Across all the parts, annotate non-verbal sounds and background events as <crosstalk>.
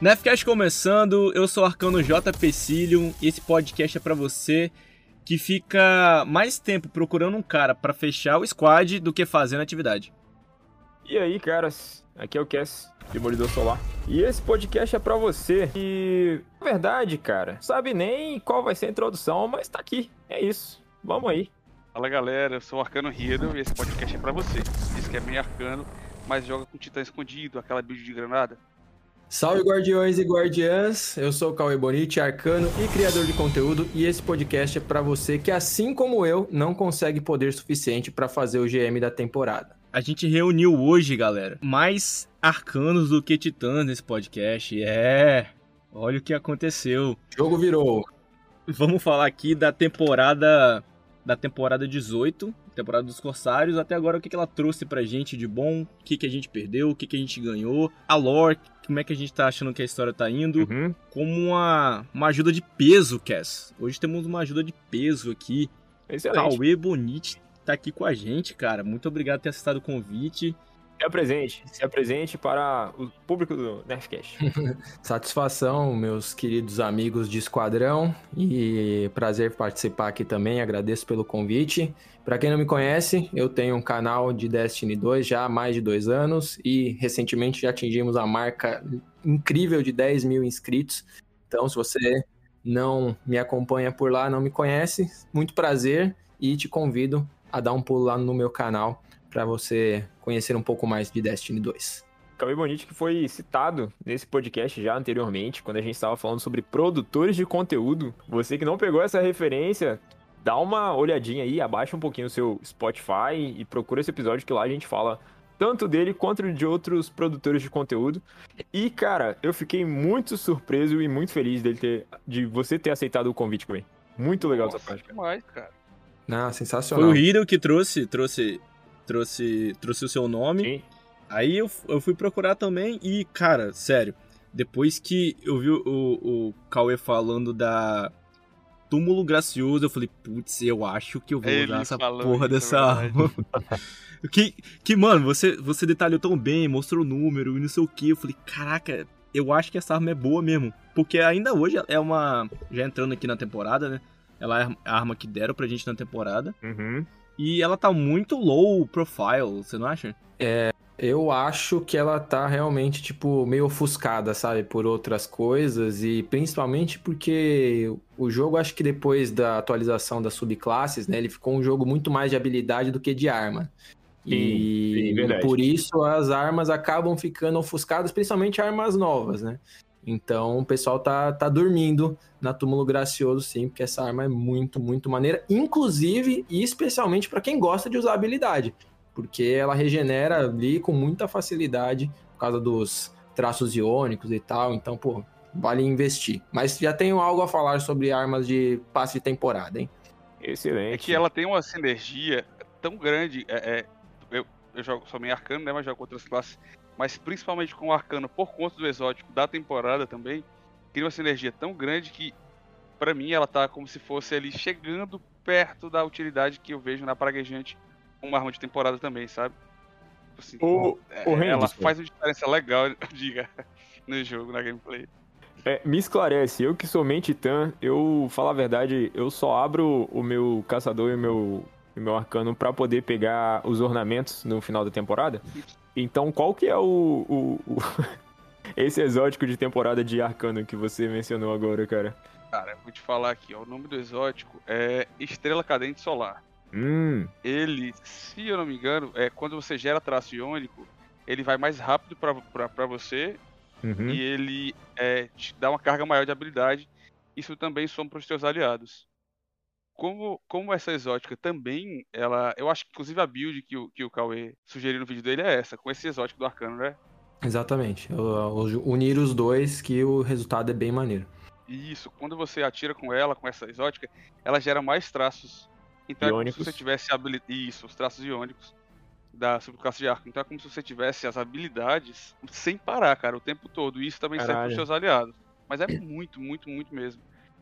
Nefcast começando, eu sou o Arcano J. Pecilium e esse podcast é para você que fica mais tempo procurando um cara para fechar o squad do que fazendo atividade. E aí, caras, aqui é o Cass, Demolidor Solar. E esse podcast é para você que, na verdade, cara, sabe nem qual vai ser a introdução, mas tá aqui. É isso. Vamos aí. Fala galera, eu sou o Arcano Hero e esse podcast é para você. Diz que é meio arcano, mas joga com titã escondido, aquela build de granada. Salve guardiões e guardiãs, eu sou o Cauê Bonite, arcano e criador de conteúdo e esse podcast é para você que assim como eu não consegue poder suficiente para fazer o GM da temporada. A gente reuniu hoje, galera, mais arcanos do que titãs nesse podcast. É, olha o que aconteceu. O jogo virou. Vamos falar aqui da temporada da temporada 18, temporada dos Corsários, até agora o que, ela trouxe pra gente de bom, o que, a gente perdeu, o que, que a gente ganhou, a lore, como é que a gente tá achando que a história tá indo, Uhum. como uma, uma ajuda de peso, Cass. Hoje temos uma ajuda de peso aqui. Excelente. Cauê Bonite tá aqui com a gente, cara. Muito obrigado por ter aceitado o convite. Se apresente, se apresente para o público do Nerfcast. <laughs> Satisfação, meus queridos amigos de esquadrão e prazer participar aqui também. Agradeço pelo convite. Para quem não me conhece, eu tenho um canal de Destiny 2 já há mais de dois anos e recentemente já atingimos a marca incrível de 10 mil inscritos. Então, se você não me acompanha por lá, não me conhece, muito prazer e te convido a dar um pulo lá no meu canal para você conhecer um pouco mais de Destiny 2. Cauê Bonite que foi citado nesse podcast já anteriormente, quando a gente estava falando sobre produtores de conteúdo. Você que não pegou essa referência, dá uma olhadinha aí, abaixa um pouquinho o seu Spotify e procura esse episódio que lá a gente fala tanto dele quanto de outros produtores de conteúdo. E, cara, eu fiquei muito surpreso e muito feliz dele ter, de você ter aceitado o convite, Cauê. Muito legal essa Nossa, parte. demais, cara. Ah, Foi sensacional. o Hiro que trouxe, trouxe, trouxe, trouxe o seu nome. Sim. Aí eu, eu fui procurar também e, cara, sério, depois que eu vi o, o Cauê falando da Túmulo Gracioso, eu falei, putz, eu acho que eu vou Ele usar essa porra dessa é arma. <laughs> que, que, mano, você, você detalhou tão bem, mostrou o número e não sei o que. Eu falei, caraca, eu acho que essa arma é boa mesmo. Porque ainda hoje é uma. Já entrando aqui na temporada, né? Ela é a arma que deram pra gente na temporada. Uhum. E ela tá muito low profile, você não acha? Eu acho que ela tá realmente, tipo, meio ofuscada, sabe, por outras coisas e principalmente porque o jogo, acho que depois da atualização das subclasses, né, ele ficou um jogo muito mais de habilidade do que de arma. Sim, e sim, por isso as armas acabam ficando ofuscadas, principalmente armas novas, né? Então o pessoal tá, tá dormindo na Túmulo Gracioso, sim, porque essa arma é muito, muito maneira, inclusive e especialmente para quem gosta de usar habilidade porque ela regenera ali com muita facilidade por causa dos traços iônicos e tal. Então, pô, vale investir. Mas já tenho algo a falar sobre armas de passe de temporada, hein? Excelente. É que ela tem uma sinergia tão grande. É, é, eu, eu jogo só meio arcano, né? Mas jogo com outras classes. Mas principalmente com o arcano, por conta do exótico da temporada também, cria uma sinergia tão grande que, pra mim, ela tá como se fosse ali chegando perto da utilidade que eu vejo na praguejante uma arma de temporada também, sabe? Assim, O, é, o ela faz uma diferença legal, <laughs> diga, no jogo, na gameplay. É, me esclarece, eu que sou titã, eu, falar a verdade, eu só abro o meu caçador e o meu, o meu arcano pra poder pegar os ornamentos no final da temporada. Então, qual que é o, o- o- <laughs> esse exótico de temporada de arcano que você mencionou agora, cara? Cara, vou te falar aqui, ó, o nome do exótico é Estrela Cadente Solar. Hum, Ele, se eu não me engano, é quando você gera traço iônico, ele vai mais rápido pra você uhum. e ele é, te dá uma carga maior de habilidade. Isso também soma para os seus aliados. Como, como essa exótica também, ela. Eu acho que inclusive a build que o, que o Cauê sugeriu no vídeo dele é essa, com esse exótico do arcano, né? Exatamente. Eu- eu- Unir os dois que o resultado é bem maneiro. Isso, quando você atira com ela, com essa exótica, ela gera mais traços. Então é como se Iônicos. você tivesse habili- Isso, os traços iônicos da subclasse de arco. Então é como se você tivesse as habilidades sem parar, cara, o tempo todo. E isso também serve Caralho. pros seus aliados. Mas é muito, muito, muito mesmo.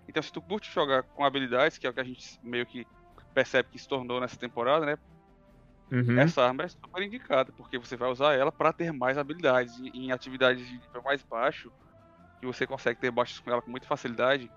Então se tu curte jogar com habilidades, que é o que a gente meio que percebe que se tornou nessa temporada, né? Uhum. Essa arma é super indicada, porque você vai usar ela para ter mais habilidades. Em atividades de nível mais baixo, que você consegue ter bots com ela com muita facilidade,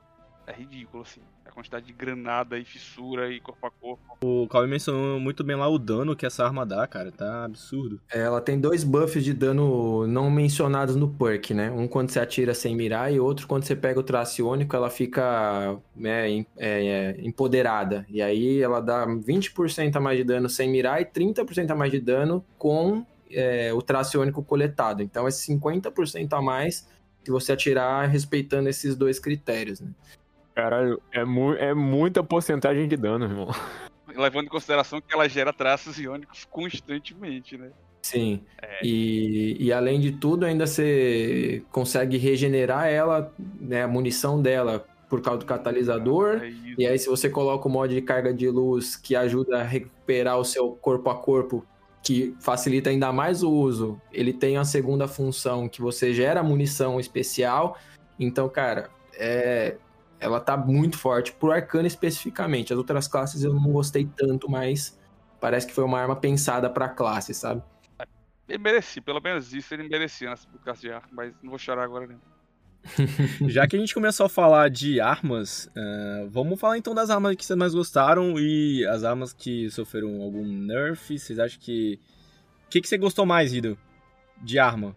é ridículo, assim. A quantidade de granada e fissura e corpo a corpo. O Cauê mencionou muito bem lá o dano que essa arma dá, cara. Tá absurdo. É, ela tem dois buffs de dano não mencionados no perk, né? Um quando você atira sem mirar e outro quando você pega o traciônico, ela fica né, é, é, empoderada. E aí ela dá 20% a mais de dano sem mirar e 30% a mais de dano com é, o traciônico coletado. Então é 50% a mais se você atirar respeitando esses dois critérios, né? Caralho, é, mu é muita porcentagem de dano, irmão. Levando em consideração que ela gera traços iônicos constantemente, né? Sim. É. E, e além de tudo, ainda você consegue regenerar ela, né, a munição dela por causa do catalisador. É e aí, se você coloca o mod de carga de luz que ajuda a recuperar o seu corpo a corpo, que facilita ainda mais o uso, ele tem a segunda função que você gera munição especial. Então, cara, é, ela tá muito forte pro Arcano especificamente. As outras classes eu não gostei tanto, mas parece que foi uma arma pensada pra classe, sabe? Ele merecia, pelo menos isso ele merecia nessa classe de arma, mas não vou chorar agora não. <laughs> Já que a gente começou a falar de armas, uh, vamos falar então das armas que vocês mais gostaram e as armas que sofreram algum nerf. Vocês acham que. O que, que você gostou mais, Ido? De arma?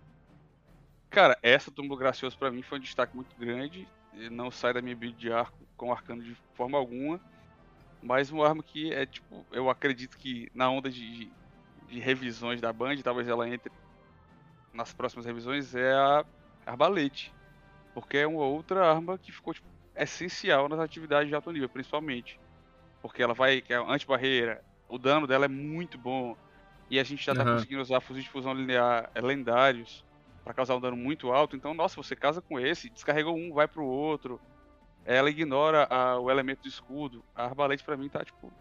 Cara, essa Tumbo Gracioso para mim foi um destaque muito grande não sai da minha build de arco com arcano de forma alguma. Mas uma arma que é tipo, eu acredito que na onda de, de revisões da Band, talvez ela entre nas próximas revisões, é a Arbalete. Porque é uma outra arma que ficou tipo, essencial nas atividades de alto nível, principalmente. Porque ela vai, que é anti-barreira, o dano dela é muito bom. E a gente já tá uhum. conseguindo usar fuzis de fusão linear lendários para causar um dano muito alto. Então, nossa, você casa com esse, descarregou um, vai pro outro. Ela ignora a, o elemento do escudo. A arbalete para mim tá, tipo,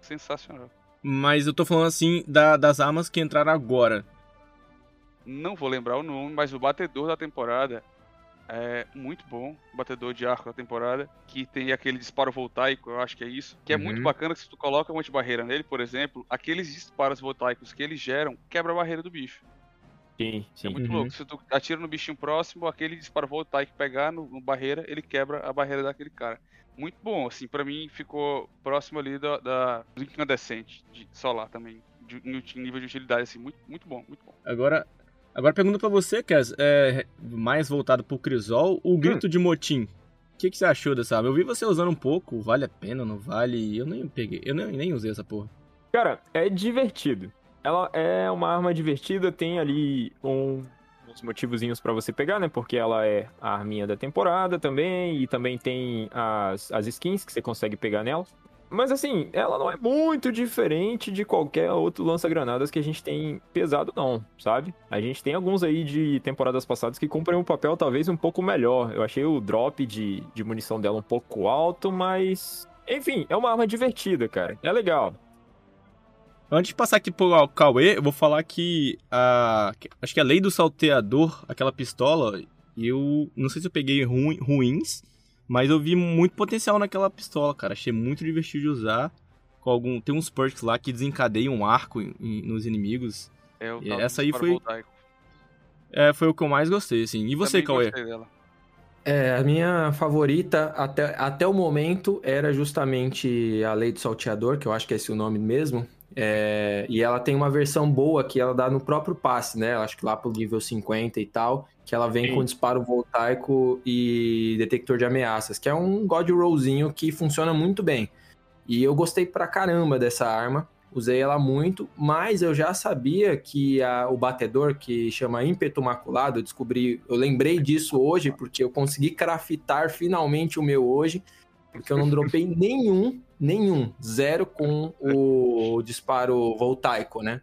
sensacional. Mas eu tô falando assim da, das armas que entraram agora. Não vou lembrar o nome, mas o batedor da temporada é muito bom. O batedor de arco da temporada. Que tem aquele disparo voltaico, eu acho que é isso. Que é muito uhum. bacana que se tu coloca uma anti-barreira nele, por exemplo, aqueles disparos voltaicos que eles geram quebra a barreira do bicho. Sim, sim. É muito uhum. louco. Se tu atira no bichinho próximo, aquele disparo voltaico pegar no, no, barreira, ele quebra a barreira daquele cara. Muito bom, assim, para mim ficou próximo ali da, da do incandescente de solar também. De, nível de utilidade, assim, muito, muito bom, muito bom. Agora, agora pergunta para você, Kes, é, mais voltado pro Crisol, o grito hum. de motim. O que, que você achou dessa arma? Eu vi você usando um pouco, vale a pena, não vale? Eu nem peguei, eu nem, nem usei essa porra. Cara, é divertido. Ela é uma arma divertida, tem ali um, uns motivozinhos para você pegar, né? Porque ela é a arminha da temporada também, e também tem as, as skins que você consegue pegar nela. Mas assim, ela não é muito diferente de qualquer outro lança-granadas que a gente tem pesado, não, sabe? A gente tem alguns aí de temporadas passadas que cumprem um papel talvez um pouco melhor. Eu achei o drop de, de munição dela um pouco alto, mas. Enfim, é uma arma divertida, cara. É legal. Antes de passar aqui pro Cauê, eu vou falar que a. Acho que a lei do salteador, aquela pistola, eu não sei se eu peguei ruim, ruins, mas eu vi muito potencial naquela pistola, cara. Achei muito divertido de usar. Com algum, tem uns perks lá que desencadeiam um arco em, em, nos inimigos. É, o essa aí foi. É, foi o que eu mais gostei, assim. E você, Cauê? É, a minha favorita até, até o momento era justamente a Lei do Salteador, que eu acho que é esse o nome mesmo. É, e ela tem uma versão boa que ela dá no próprio passe, né? Acho que lá pro nível 50 e tal, que ela vem Sim. com disparo voltaico e detector de ameaças, que é um God Rollzinho que funciona muito bem. E eu gostei pra caramba dessa arma, usei ela muito, mas eu já sabia que a, o batedor, que chama ímpeto maculado, eu descobri, eu lembrei disso hoje, porque eu consegui craftar finalmente o meu hoje, porque eu não dropei nenhum nenhum, zero com o disparo voltaico, né?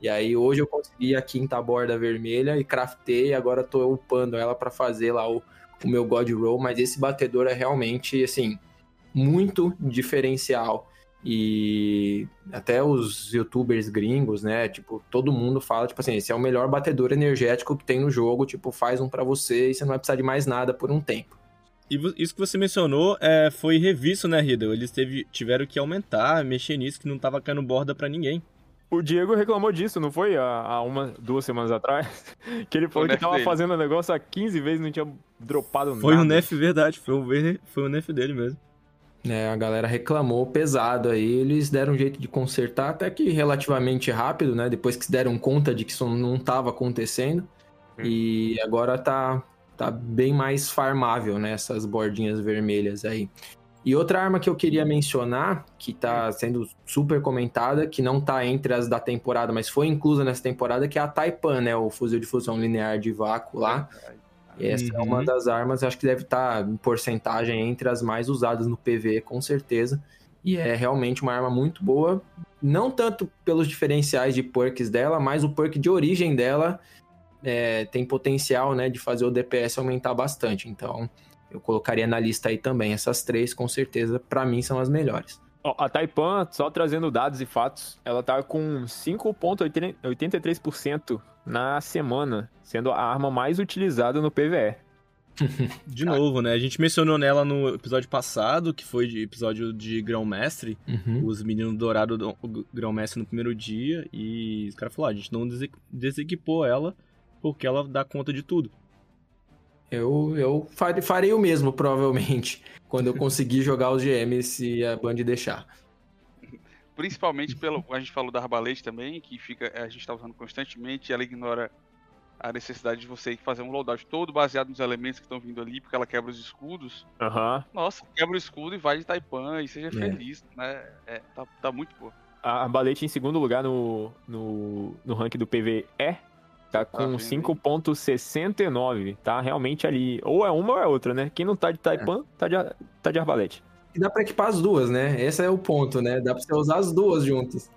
E aí hoje eu consegui a quinta borda vermelha e craftei, agora tô upando ela para fazer lá o, o meu God Roll, mas esse batedor é realmente, assim, muito diferencial. E até os youtubers gringos, né? Tipo, todo mundo fala, tipo assim, esse é o melhor batedor energético que tem no jogo, tipo, faz um para você e você não vai precisar de mais nada por um tempo. E isso que você mencionou é, foi revisto, né, Riddle? Eles teve, tiveram que aumentar, mexer nisso, que não tava caindo borda para ninguém. O Diego reclamou disso, não foi? Há, uma, duas semanas atrás. <laughs> Que ele falou Foi que tava dele. fazendo o negócio há 15 vezes e não tinha dropado Foi nada. um nerf verdade, foi um, foi um nerf dele mesmo. É, a galera reclamou pesado aí, eles deram um jeito de consertar, até que relativamente rápido, né? Depois que se deram conta de que isso não estava acontecendo. E agora tá, tá bem mais farmável, né? Essas bordinhas vermelhas aí. E outra arma que eu queria mencionar, que tá sendo super comentada, que não tá entre as da temporada, mas foi inclusa nessa temporada, que é a Taipan, né? O fuzil de fusão linear de vácuo lá. E essa é Uhum. uma das armas, acho que deve estar em porcentagem entre as mais usadas no PV, com certeza. E é realmente uma arma muito boa, não tanto pelos diferenciais de perks dela, mas o perk de origem dela é, tem potencial né, de fazer o DPS aumentar bastante. Então, eu colocaria na lista aí também. Essas três, com certeza, pra mim são as melhores. A Taipan, só trazendo dados e fatos, ela tá com 5,83% na semana, sendo a arma mais utilizada no PVE. <laughs> De novo, né? A gente mencionou nela no episódio passado, que foi de episódio de Grão Mestre. Uhum. Os meninos douraram do- o Grão Mestre no primeiro dia. E os caras falaram: a gente não dese- desequipou ela porque ela dá conta de tudo. Eu, eu fare- farei o mesmo, provavelmente, <laughs> quando eu conseguir jogar os GMs e a Band deixar. Principalmente pelo. A gente falou da arbalete também, que fica. A gente tá usando constantemente e ela ignora a necessidade de você fazer um loadout todo baseado nos elementos que estão vindo ali, porque ela quebra os escudos. Aham. Nossa, quebra o escudo e vai de Taipan e seja É. feliz, né? É, tá, tá muito boa. A Arbalete em segundo lugar no, no, no ranking do PVE tá com vendo aí? 5,69. Tá realmente ali. Ou é uma ou é outra, né? Quem não tá de Taipan, tá, de, tá de Arbalete. E dá pra equipar as duas, né? Esse é o ponto, né? Dá pra você usar as duas juntas.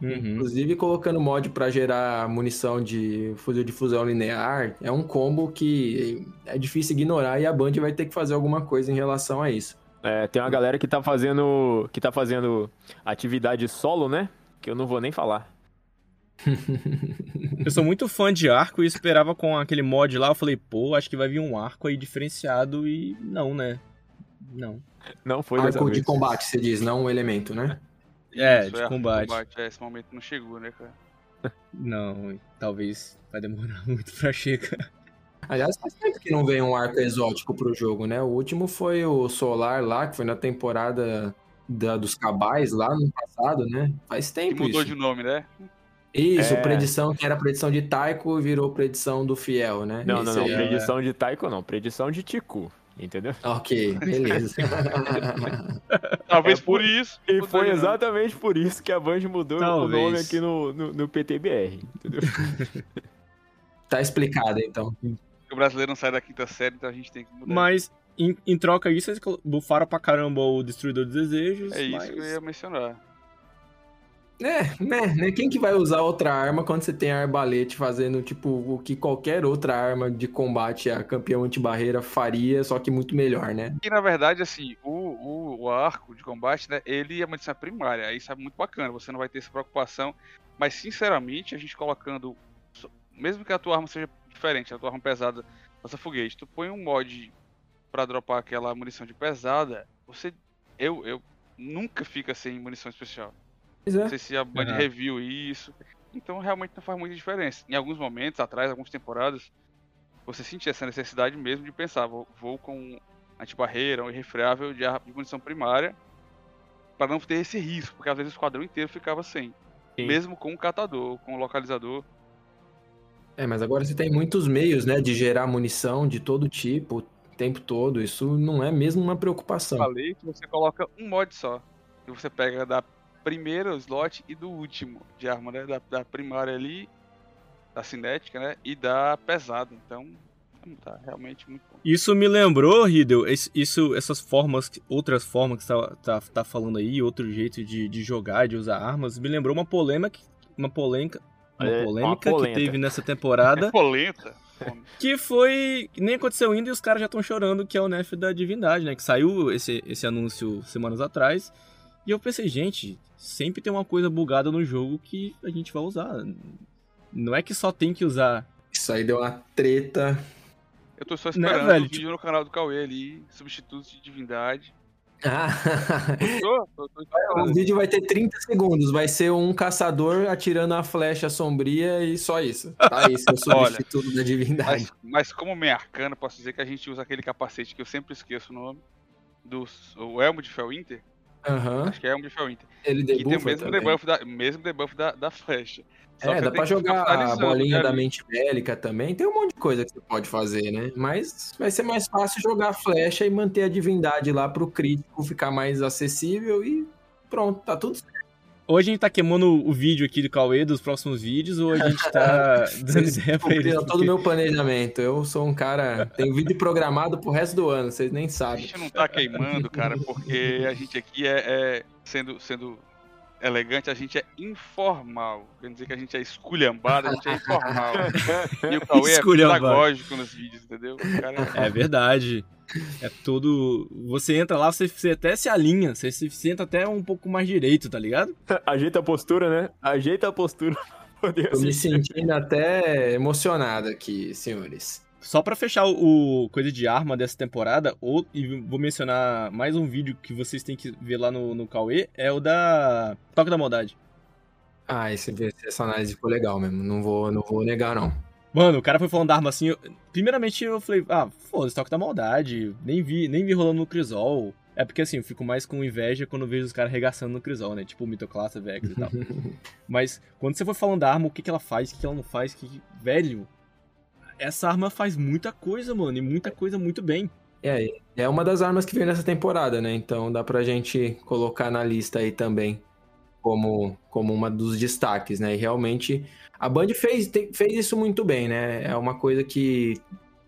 Uhum. Inclusive colocando mod pra gerar munição de fuzil de fusão linear, é um combo que é difícil ignorar e a Band vai ter que fazer alguma coisa em relação a isso. É, tem uma galera que tá fazendo. que tá fazendo atividade solo, né? Que eu não vou nem falar. <laughs> Eu sou muito fã de arco e esperava com aquele mod lá. Eu falei, pô, acho que vai vir um arco aí diferenciado. E não, né? Não. Não foi Arco de vez. combate, você diz, não um elemento, né? É, Isso, de arco combate. É, esse momento não chegou, né, cara? <laughs> Não, talvez vai demorar <laughs> muito pra chegar. Aliás, faz tempo que não vem um arco exótico pro jogo, né? O último foi o Solar lá, que foi na temporada da- dos Cabais lá no passado, né? Faz Que tempo mudou isso. de nome, né? Isso, É. predição que era predição de Taiko virou predição do Fiel, né? Não, não, Esse não. aí é- Predição de Taiko não. Predição de Tiku. Entendeu? Ok, beleza. <laughs> Talvez É, por isso. E foi exatamente por isso que a Band mudou Talvez. o nome aqui no, no, no PTBR. Entendeu? <laughs> tá explicado, então. O brasileiro não sai da quinta série, então a gente tem que mudar. Mas em, em troca disso, eles bufaram pra caramba o Destruidor de Desejos. é isso mas... que eu ia mencionar. É, né, né? Quem que vai usar outra arma quando você tem arbalete fazendo, tipo, o que qualquer outra arma de combate a campeão antibarreira faria, só que muito melhor, né? E na verdade, assim, o, o, o arco de combate, né? Ele é uma primária. Aí é muito bacana. Você não vai ter essa preocupação. Mas sinceramente, a gente colocando. Mesmo que a tua arma seja diferente, a tua arma pesada, lança foguete, tu põe um mod pra dropar aquela munição de pesada, você. Eu, eu nunca fica sem munição especial. Pois Não é. sei se a Band Aham. review isso. Então realmente não faz muita diferença. Em alguns momentos atrás, algumas temporadas, você sentia essa necessidade mesmo de pensar, vou, vou com antibarreira, um irrefreável de, de munição primária, para não ter esse risco, porque às vezes o esquadrão inteiro ficava sem. Sim. Mesmo com o catador, com o localizador. É, mas agora você tem muitos meios, né, de gerar munição de todo tipo, o tempo todo. Isso não é mesmo uma preocupação. Falei que você coloca um mod só. E você pega da primeira slot e do último de arma, né? Da, da primária ali, da cinética, né? E da pesada. Então, tá realmente muito bom. Isso me lembrou, Riddle, isso, essas formas, outras formas que você tá, tá, tá falando aí, outro jeito de, de jogar, de usar armas, me lembrou uma polêmica, uma polêmica, uma É, uma polêmica que polenta. teve nessa temporada, <laughs> Polenta. Que foi, nem aconteceu ainda e os caras já estão chorando que é o nerf da divindade, né, que saiu esse, esse anúncio semanas atrás, e eu pensei, gente, sempre tem uma coisa bugada no jogo que a gente vai usar, não é que só tem que usar Isso aí deu uma treta. Eu tô só Né, esperando velho? o vídeo no canal do Cauê ali, substitutos de divindade. Ah, o vídeo vai ter 30 segundos. Vai ser um caçador atirando a flecha sombria e só isso. Tá isso, <laughs> o Olha, substituto da divindade. Mas, mas como meio arcano, posso dizer que a gente usa aquele capacete que eu sempre esqueço o nome. Do, o Elmo de Felwinter? Aham. Acho que é de Felwinter. Ele Que tem o mesmo também. debuff, da, mesmo debuff da, da flecha. Só É, que dá pra jogar a bolinha né, da mente bélica também. Tem um monte de coisa que você pode fazer, né? Mas vai ser mais fácil jogar a flecha e manter a divindade lá pro crítico ficar mais acessível e pronto, tá tudo certo. Hoje a gente tá queimando o vídeo aqui do Cauê dos próximos vídeos, ou a gente tá <laughs> dando ideia pra ele? todo o meu planejamento. Eu sou um cara. Tenho vídeo programado pro resto do ano, vocês nem A sabem. gente não tá queimando, cara, porque a gente aqui é, é- sendo, sendo elegante, a gente é informal. Quer dizer que a gente é esculhambado, a gente é informal. <laughs> E o Cauê é pedagógico nos vídeos, entendeu? O cara É verdade. É todo. Você entra lá, você, você até se alinha, você se senta até um pouco mais direito, tá ligado? <laughs> Ajeita a postura, né? Ajeita a postura. <laughs> Tô me sentindo até emocionado aqui, senhores. Só pra fechar o, o coisa de arma dessa temporada, ou, e vou mencionar mais um vídeo que vocês têm que ver lá no, no Cauê, é o da Toque da Maldade. Ah, esse, essa análise ficou legal mesmo. Não vou, não vou negar, não. Mano, o cara foi falando da arma assim. eu- primeiramente eu falei, ah, foda-se, toque da maldade. Nem vi, nem vi rolando no Crisol. É porque assim, eu fico mais com inveja quando vejo os caras arregaçando no Crisol, né? Tipo o Mitoclassa, Vex e tal. <laughs> Mas quando você foi falando da arma, o que, que ela faz, o que, que ela não faz, que, que- velho. Essa arma faz muita coisa, mano, e muita coisa muito bem. É, é uma das armas que veio nessa temporada, né? Então dá pra gente colocar na lista aí também como, como uma dos destaques, né? E realmente a Band fez, te- fez isso muito bem, né? É uma coisa que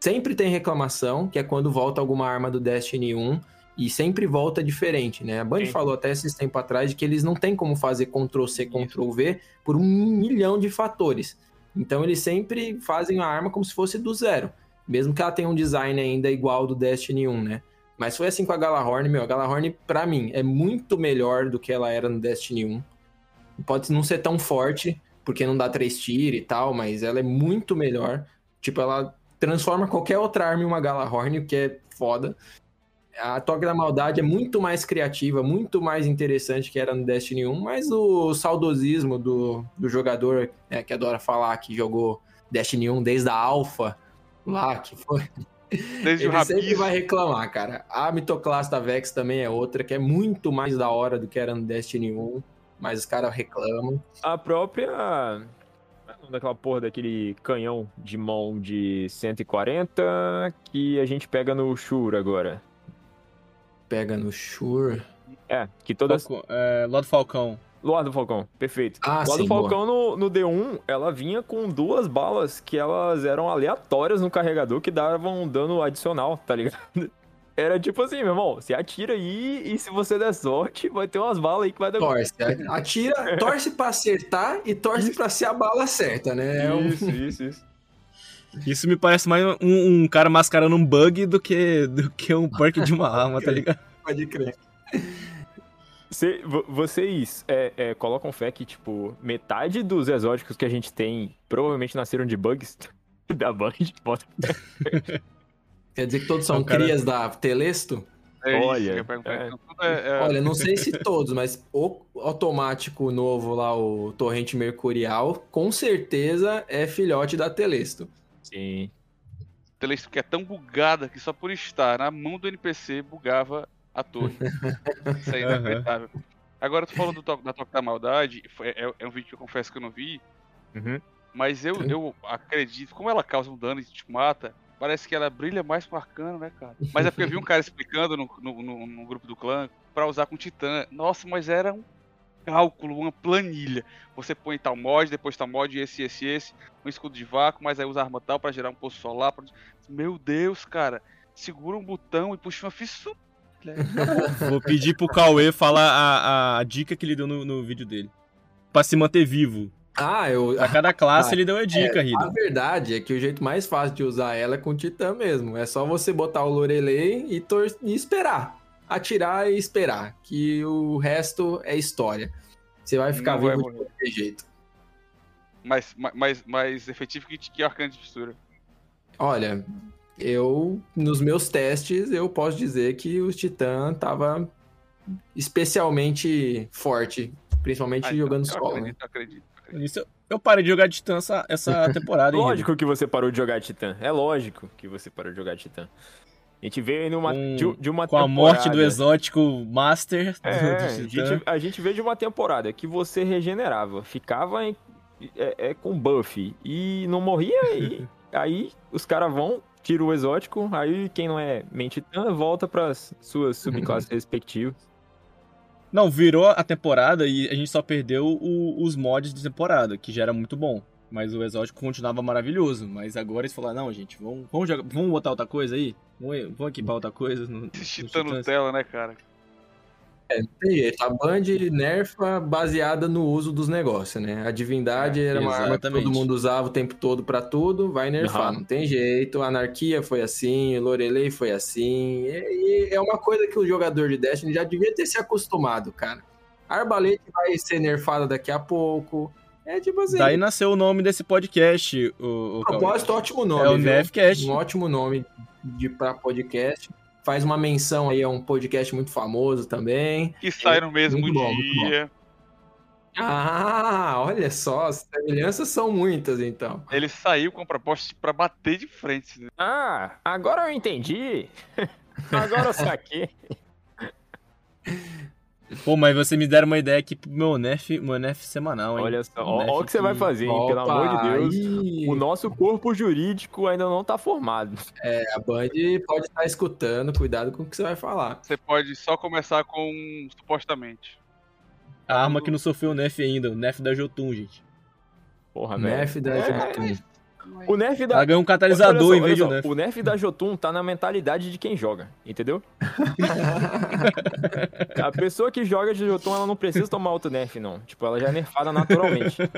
sempre tem reclamação, que é quando volta alguma arma do Destiny 1 e sempre volta diferente, né? A Band Sim. falou até esses tempo atrás de que eles não têm como fazer Ctrl-C, Ctrl-V por um milhão de fatores. Então eles sempre fazem a arma como se fosse do zero. Mesmo que ela tenha um design ainda igual ao do Destiny 1, né? Mas foi assim com a Galahorn, meu. A Galahorn, pra mim, é muito melhor do que ela era no Destiny 1. Pode não ser tão forte, porque não dá três tiros e tal, mas ela é muito melhor. Tipo, ela transforma qualquer outra arma em uma Galahorn, o que é foda. A Toque da Maldade é muito mais criativa, muito mais interessante que era no Destiny 1, mas o saudosismo do, do jogador né, que adora falar que jogou Destiny 1 desde a Alpha, lá, que foi desde o ele sempre vai reclamar, cara. A Mitoclasta Vex também é outra, que é muito mais da hora do que era no Destiny 1, mas os caras reclamam. A própria. é o nome Daquela porra daquele canhão de mão de 140 que a gente pega no Shure agora. Pega no Shure. É, que todas. Falcão- é, Lado Falcão. Luar do Falcão, perfeito. Ah, Luar sim, do Falcão no, no D1, ela vinha com duas balas que elas eram aleatórias no carregador que davam um dano adicional, tá ligado? Era tipo assim, meu irmão, você atira aí e se você der sorte, vai ter umas balas aí que vai dar. Torce. <laughs> Atira, torce pra acertar e torce pra ser a bala certa, né? É um- Isso, isso, isso. Isso me parece mais um, um cara mascarando um bug do que, do que um <laughs> perk de uma arma, tá ligado? Pode crer. Cê- vo- vocês é, é, colocam fé que, tipo, metade dos exóticos que a gente tem provavelmente nasceram de bugs <laughs> da Band? Bota- Quer dizer que todos são cara- crias da Telesto? É isso, Olha, é. É- é- Olha, não sei se todos, mas o automático novo lá, o Torrente Mercurial, com certeza é filhote da Telesto. Sim. Telesto que é tão bugada que só por estar na mão do NPC bugava a torre. <laughs> Isso é inacreditável. Agora tu falou do da Toque da Maldade, foi- é, é um vídeo que eu confesso que eu não vi, Uhum. mas eu, eu acredito, como ela causa um dano e te mata, parece que ela brilha mais com arcano, né, cara? Mas é porque eu vi um cara explicando no, no, no- no grupo do clã pra usar com Titã. Nossa, mas era um cálculo, uma planilha. Você põe tal mod, depois tal mod, esse, esse, esse, um escudo de vácuo, mas aí usa arma tal pra gerar um poço solar. pra- Meu Deus, cara, segura um botão e puxa uma fissura. <laughs> Vou pedir pro Cauê falar a, a dica que ele deu no, no vídeo dele. Pra se manter vivo. Ah, eu. Pra cada classe <laughs> Ah, ele deu uma dica, A Rida. verdade é que o jeito mais fácil de usar ela é com Titã mesmo. É só você botar o Lorelei e, tor- e esperar. Atirar e esperar. Que o resto é história. Você vai ficar Não vai vivo de qualquer jeito. Mais, mais, mais efetivo que, que arcano de fissura. Olha, eu, nos meus testes, eu posso dizer que o Titã tava especialmente forte, principalmente Ah, jogando eu solo, né? acredito, eu acredito, eu acredito. Isso, eu parei de jogar Titã essa, essa <laughs> temporada, hein? Lógico que você parou de jogar Titã. É lógico que você parou de jogar Titã. A gente veio numa, Com- de, de uma Com a morte do temporada- exótico Master do- É, do a Titã. gente, a gente veio de uma temporada que você regenerava, ficava em- é, é, com buff e não morria, e <laughs> aí os caras vão, tira o exótico, aí quem não é main titã volta pras suas subclasses <laughs> respectivas. Não, virou a temporada e a gente só perdeu o- os mods de temporada, que já era muito bom. Mas o exótico continuava maravilhoso. Mas agora eles falaram, não, gente, vamos, vamos, jogar, vamos botar outra coisa aí? Vamos, vamos equipar outra coisa no, Titãs." Titã Nutella, né, cara? Tem jeito, a Band nerfa baseada no uso dos negócios, né? A divindade É, era uma arma que todo mundo usava o tempo todo pra tudo, vai nerfar, Aham. não tem jeito. Anarquia foi assim, Lorelei foi assim. E, e é uma coisa que o jogador de Destiny já devia ter se acostumado, cara. Arbalete vai ser nerfada daqui a pouco. É tipo assim. Daí nasceu o nome desse podcast, o, o propósito, ótimo nome. É o viu? Nefcast. Um ótimo nome de pra podcast. Faz uma menção aí a um podcast muito famoso também. Que sai no mesmo Muito bom, muito dia. Ah, olha só, as semelhanças são muitas, então. Ele saiu com a proposta pra bater de frente. Né? Ah, agora eu entendi. <laughs> agora eu saquei. <laughs> Pô, mas você me deram uma ideia aqui pro meu Nef, meu Nef semanal, hein? Olha só, ó, Nef o que você vai fazer, hein? Pelo Opa, amor de Deus. aí, O nosso corpo jurídico ainda não tá formado. A Band pode estar escutando, cuidado com o que você vai falar. Você pode só começar com supostamente. A arma que não sofreu o Nef ainda, o Nef da Jotun, gente. Porra, velho. Nerf da É, Jotun. O nerf da. Ela ganhou um Olha catalisador só, em vez de um Nef. O nerf da Jotun tá na mentalidade de quem joga, entendeu? <laughs> A pessoa que joga de Jotun, ela não precisa tomar outro nerf, não. Tipo, ela já é nerfada naturalmente. <laughs>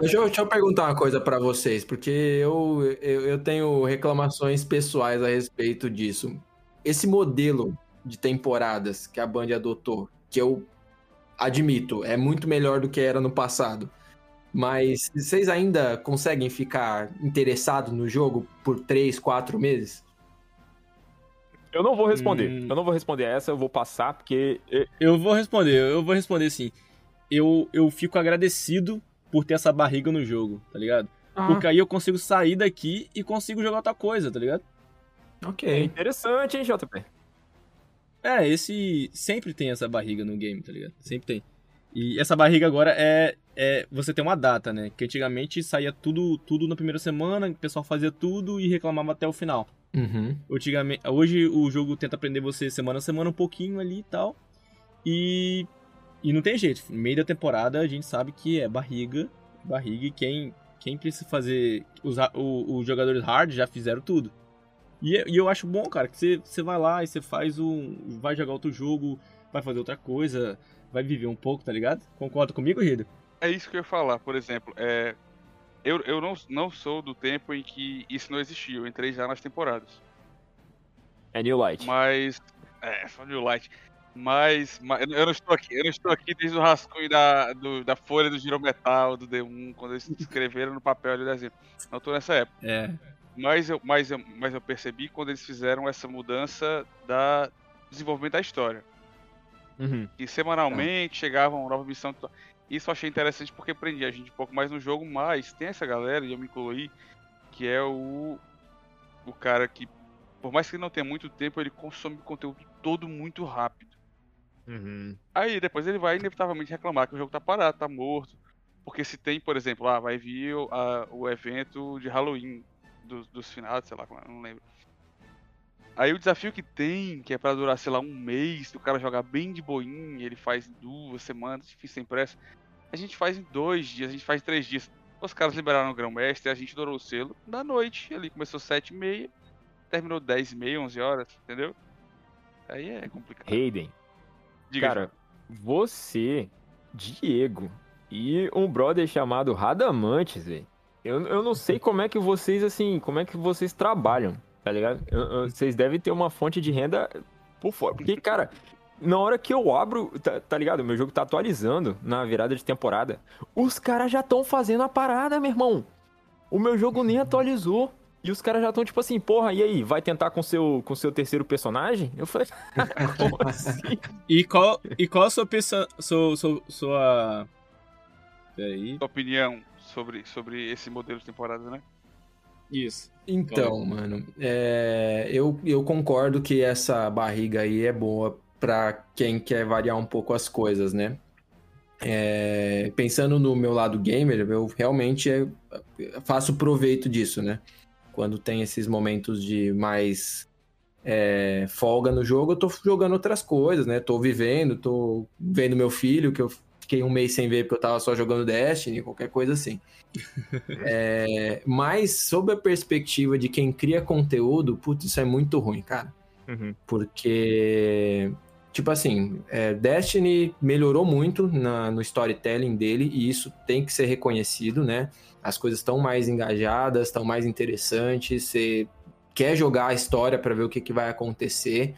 Deixa eu, deixa eu perguntar uma coisa pra vocês, porque eu, eu, eu tenho reclamações pessoais a respeito disso. Esse modelo de temporadas que a Band adotou, que eu admito, é muito melhor do que era no passado. Mas vocês ainda conseguem ficar interessados no jogo por 3, 4 meses? Eu não vou responder. Hum. Eu não vou responder essa, eu vou passar, porque. Eu vou responder, eu vou responder sim. Eu, eu fico agradecido por ter essa barriga no jogo, tá ligado? Ah, Porque aí eu consigo sair daqui e consigo jogar outra coisa, tá ligado? É ok. interessante, hein, JP? É, esse. Sempre tem essa barriga no game, tá ligado? Sempre tem. E essa barriga agora é. é você tem uma data, né? Que antigamente saía tudo, tudo na primeira semana, o pessoal fazia tudo e reclamava até o final. Uhum. Antigamente, hoje o jogo tenta aprender você semana a semana um pouquinho ali e tal. E. E não tem jeito. No meio da temporada a gente sabe que é barriga. Barriga e quem, quem precisa fazer. Os, o- os jogadores hard já fizeram tudo. E, e eu acho bom, cara, que você, você vai lá e você faz um. Vai jogar outro jogo, vai fazer outra coisa, vai viver um pouco, tá ligado? Concorda comigo, Rida? É isso que eu ia falar, por exemplo. É, eu eu não, não sou do tempo em que isso não existia. Eu entrei já nas temporadas. É New Light. Mas. É, só New Light. Mas, mas eu não estou aqui, eu não estou aqui desde o rascunho da, do- da folha do girometal, do D1, quando eles escreveram no papel ali o desenho. Não estou nessa época. É. Mas eu, mas, eu, mas eu percebi quando eles fizeram essa mudança da desenvolvimento da história. Uhum. E semanalmente chegava uma nova missão. Isso eu achei interessante porque prendia a gente um pouco mais no jogo, mas tem essa galera, e eu me incluí, que é o. O cara que, por mais que ele não tenha muito tempo, ele consome conteúdo todo muito rápido. Uhum. Aí depois ele vai inevitavelmente reclamar que o jogo tá parado, tá morto. Porque se tem, por exemplo, ah, vai vir o, a- o evento de Halloween dos, dos finados, sei lá, é, não lembro. Aí o desafio que tem, que é pra durar, sei lá, um mês, se o cara jogar bem de boinha, ele faz duas semanas, difícil sem pressa. A gente faz em dois dias, a gente faz em três dias. Os caras liberaram o grão-mestre, a gente dourou o selo da noite. Ali começou sete e meia, terminou dez e meia, onze horas, entendeu? Aí é complicado. Hayden. Diga, Cara, você, Diego e um brother chamado Radamantes, velho. Eu, eu não sei como é que vocês, assim, como é que vocês trabalham, tá ligado? Vocês devem ter uma fonte de renda por fora. Porque, cara, na hora que eu abro, tá, tá ligado? Meu jogo tá atualizando na virada de temporada. Os caras já estão fazendo a parada, meu irmão. O meu jogo nem atualizou. E os caras já estão tipo assim, porra, e aí, vai tentar com seu com seu terceiro personagem? Eu falei, como <laughs> assim? E qual, e qual a sua, peça, sua, sua, sua... Peraí. Sua opinião sobre, sobre esse modelo de temporada, né? Isso. Então, mano, é, eu, eu concordo que essa barriga aí é boa pra quem quer variar um pouco as coisas, né? É, pensando no meu lado gamer, eu realmente é, faço proveito disso, né? Quando tem esses momentos de mais é, folga no jogo, eu tô jogando outras coisas, né? Tô vivendo, tô vendo meu filho, que eu fiquei um mês sem ver porque eu tava só jogando Destiny, qualquer coisa assim. <laughs> é, mas, sob a perspectiva de quem cria conteúdo, putz, isso é muito ruim, cara. Uhum. Porque tipo assim, é, Destiny melhorou muito na, no storytelling dele e isso tem que ser reconhecido, né? As coisas estão mais engajadas, estão mais interessantes, você quer jogar a história para ver o que, que vai acontecer.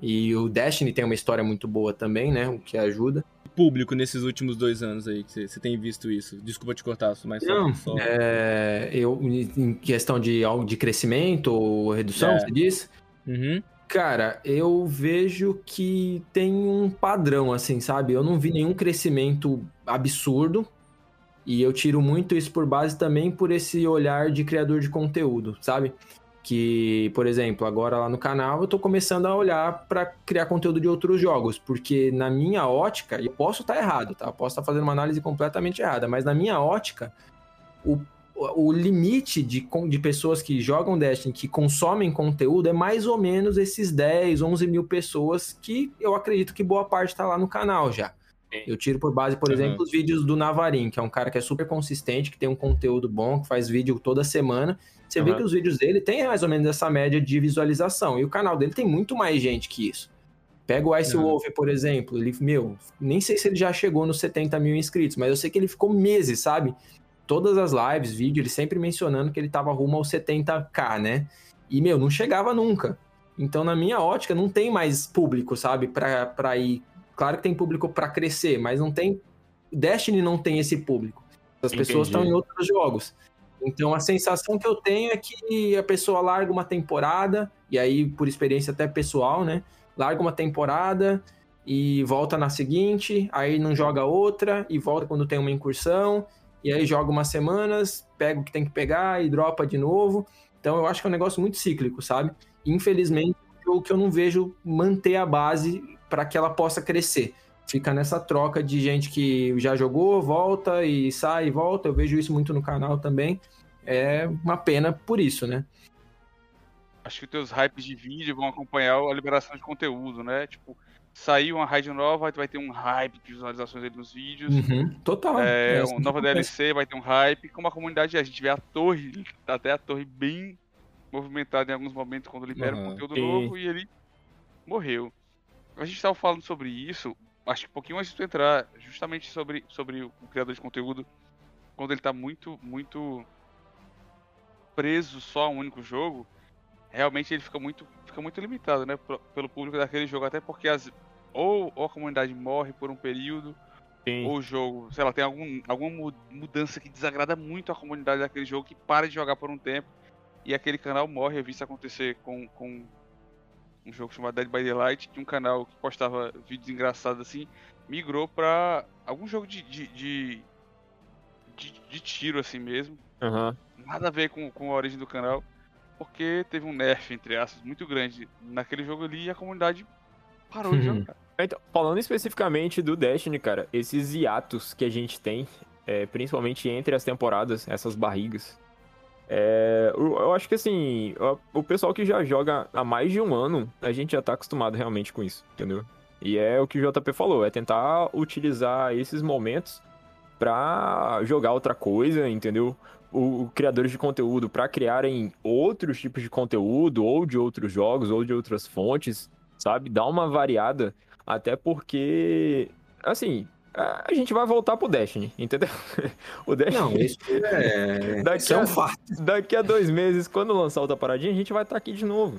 E o Destiny tem uma história muito boa também, né? O que ajuda. Público nesses últimos dois anos aí, que você tem visto isso. Desculpa te cortar, mas só. Não, só... É, eu, em questão de, de crescimento ou redução, É. você disse? Uhum. Cara, eu vejo que tem um padrão, assim, sabe? Eu não vi nenhum crescimento absurdo. E eu tiro muito isso por base também por esse olhar de criador de conteúdo, sabe? Que, por exemplo, agora lá no canal eu tô começando a olhar para criar conteúdo de outros jogos, porque na minha ótica, e eu posso estar errado, tá? Eu posso estar fazendo uma análise completamente errada, mas na minha ótica, o o limite de, de pessoas que jogam Destiny, que consomem conteúdo, é mais ou menos esses 10, 11 mil pessoas que eu acredito que boa parte tá lá no canal já. Eu tiro por base, por Uhum. exemplo, os vídeos do Navarin, que é um cara que é super consistente, que tem um conteúdo bom, que faz vídeo toda semana. Você vê Uhum. que os vídeos dele têm mais ou menos essa média de visualização. E o canal dele tem muito mais gente que isso. Pega o Ice Uhum. Wolf, por exemplo. Ele, meu, nem sei se ele já chegou nos 70 mil inscritos, mas eu sei que ele ficou meses, sabe? Todas as lives, vídeo, ele sempre mencionando que ele tava rumo aos 70k, né? E, meu, não chegava nunca. Então, na minha ótica, não tem mais público, sabe? Pra, pra ir. Claro que tem público pra crescer, mas não tem. Destiny não tem esse público. As pessoas Entendi. estão em outros jogos. Então, a sensação que eu tenho é que a pessoa larga uma temporada, e aí, por experiência até pessoal, né? Larga uma temporada e volta na seguinte, aí não joga outra, e volta quando tem uma incursão, e aí joga umas semanas, pega o que tem que pegar e dropa de novo. Então, eu acho que é um negócio muito cíclico, sabe? Infelizmente, o que eu não vejo manter a base para que ela possa crescer. Fica nessa troca de gente que já jogou, volta e sai e volta. Eu vejo isso muito no canal também. É uma pena por isso, né? Acho que os teus hypes de vídeo vão acompanhar a liberação de conteúdo, né? Tipo, saiu uma raid nova, vai ter um hype de visualizações aí nos vídeos. Uhum, total. É, uma que nova acontece. DLC vai ter um hype. Como a comunidade, a gente vê a torre, até a torre bem movimentada em alguns momentos quando libera um Aham. conteúdo E- novo e ele morreu. A gente tava falando sobre isso, acho que um pouquinho antes de tu entrar, justamente sobre, sobre o criador de conteúdo, quando ele tá muito, muito preso só a um único jogo, realmente ele fica muito, fica muito limitado, né, pelo público daquele jogo, até porque as, ou, ou a comunidade morre por um período, Sim. ou o jogo, sei lá, tem algum, alguma mu- mudança que desagrada muito a comunidade daquele jogo, que para de jogar por um tempo, e aquele canal morre. Eu vi isso acontecer com, com um jogo chamado Dead by Daylight, que um canal que postava vídeos engraçados assim, migrou pra algum jogo de, de, de, de- de tiro assim mesmo, Aham. nada a ver com, com a origem do canal, porque teve um nerf, entre aspas, muito grande naquele jogo ali e a comunidade parou de Uhum. jogar. Então, falando especificamente do Destiny, cara, esses hiatos que a gente tem, é, principalmente entre as temporadas, essas barrigas, é, eu, acho que assim, o, pessoal que já joga há mais de um ano, a gente já tá acostumado realmente com isso, entendeu? E é o que o JP falou, é tentar utilizar esses momentos pra jogar outra coisa, entendeu? O, o criadores de conteúdo pra criarem outros tipos de conteúdo, ou de outros jogos, ou de outras fontes, sabe? Dar uma variada, até porque, assim, a a gente vai voltar pro Destiny, entendeu? <laughs> o Destiny, Não, isso é, <laughs> Daqui isso é a- um fato. daqui a dois meses, quando lançar outra paradinha, a gente vai estar aqui de novo.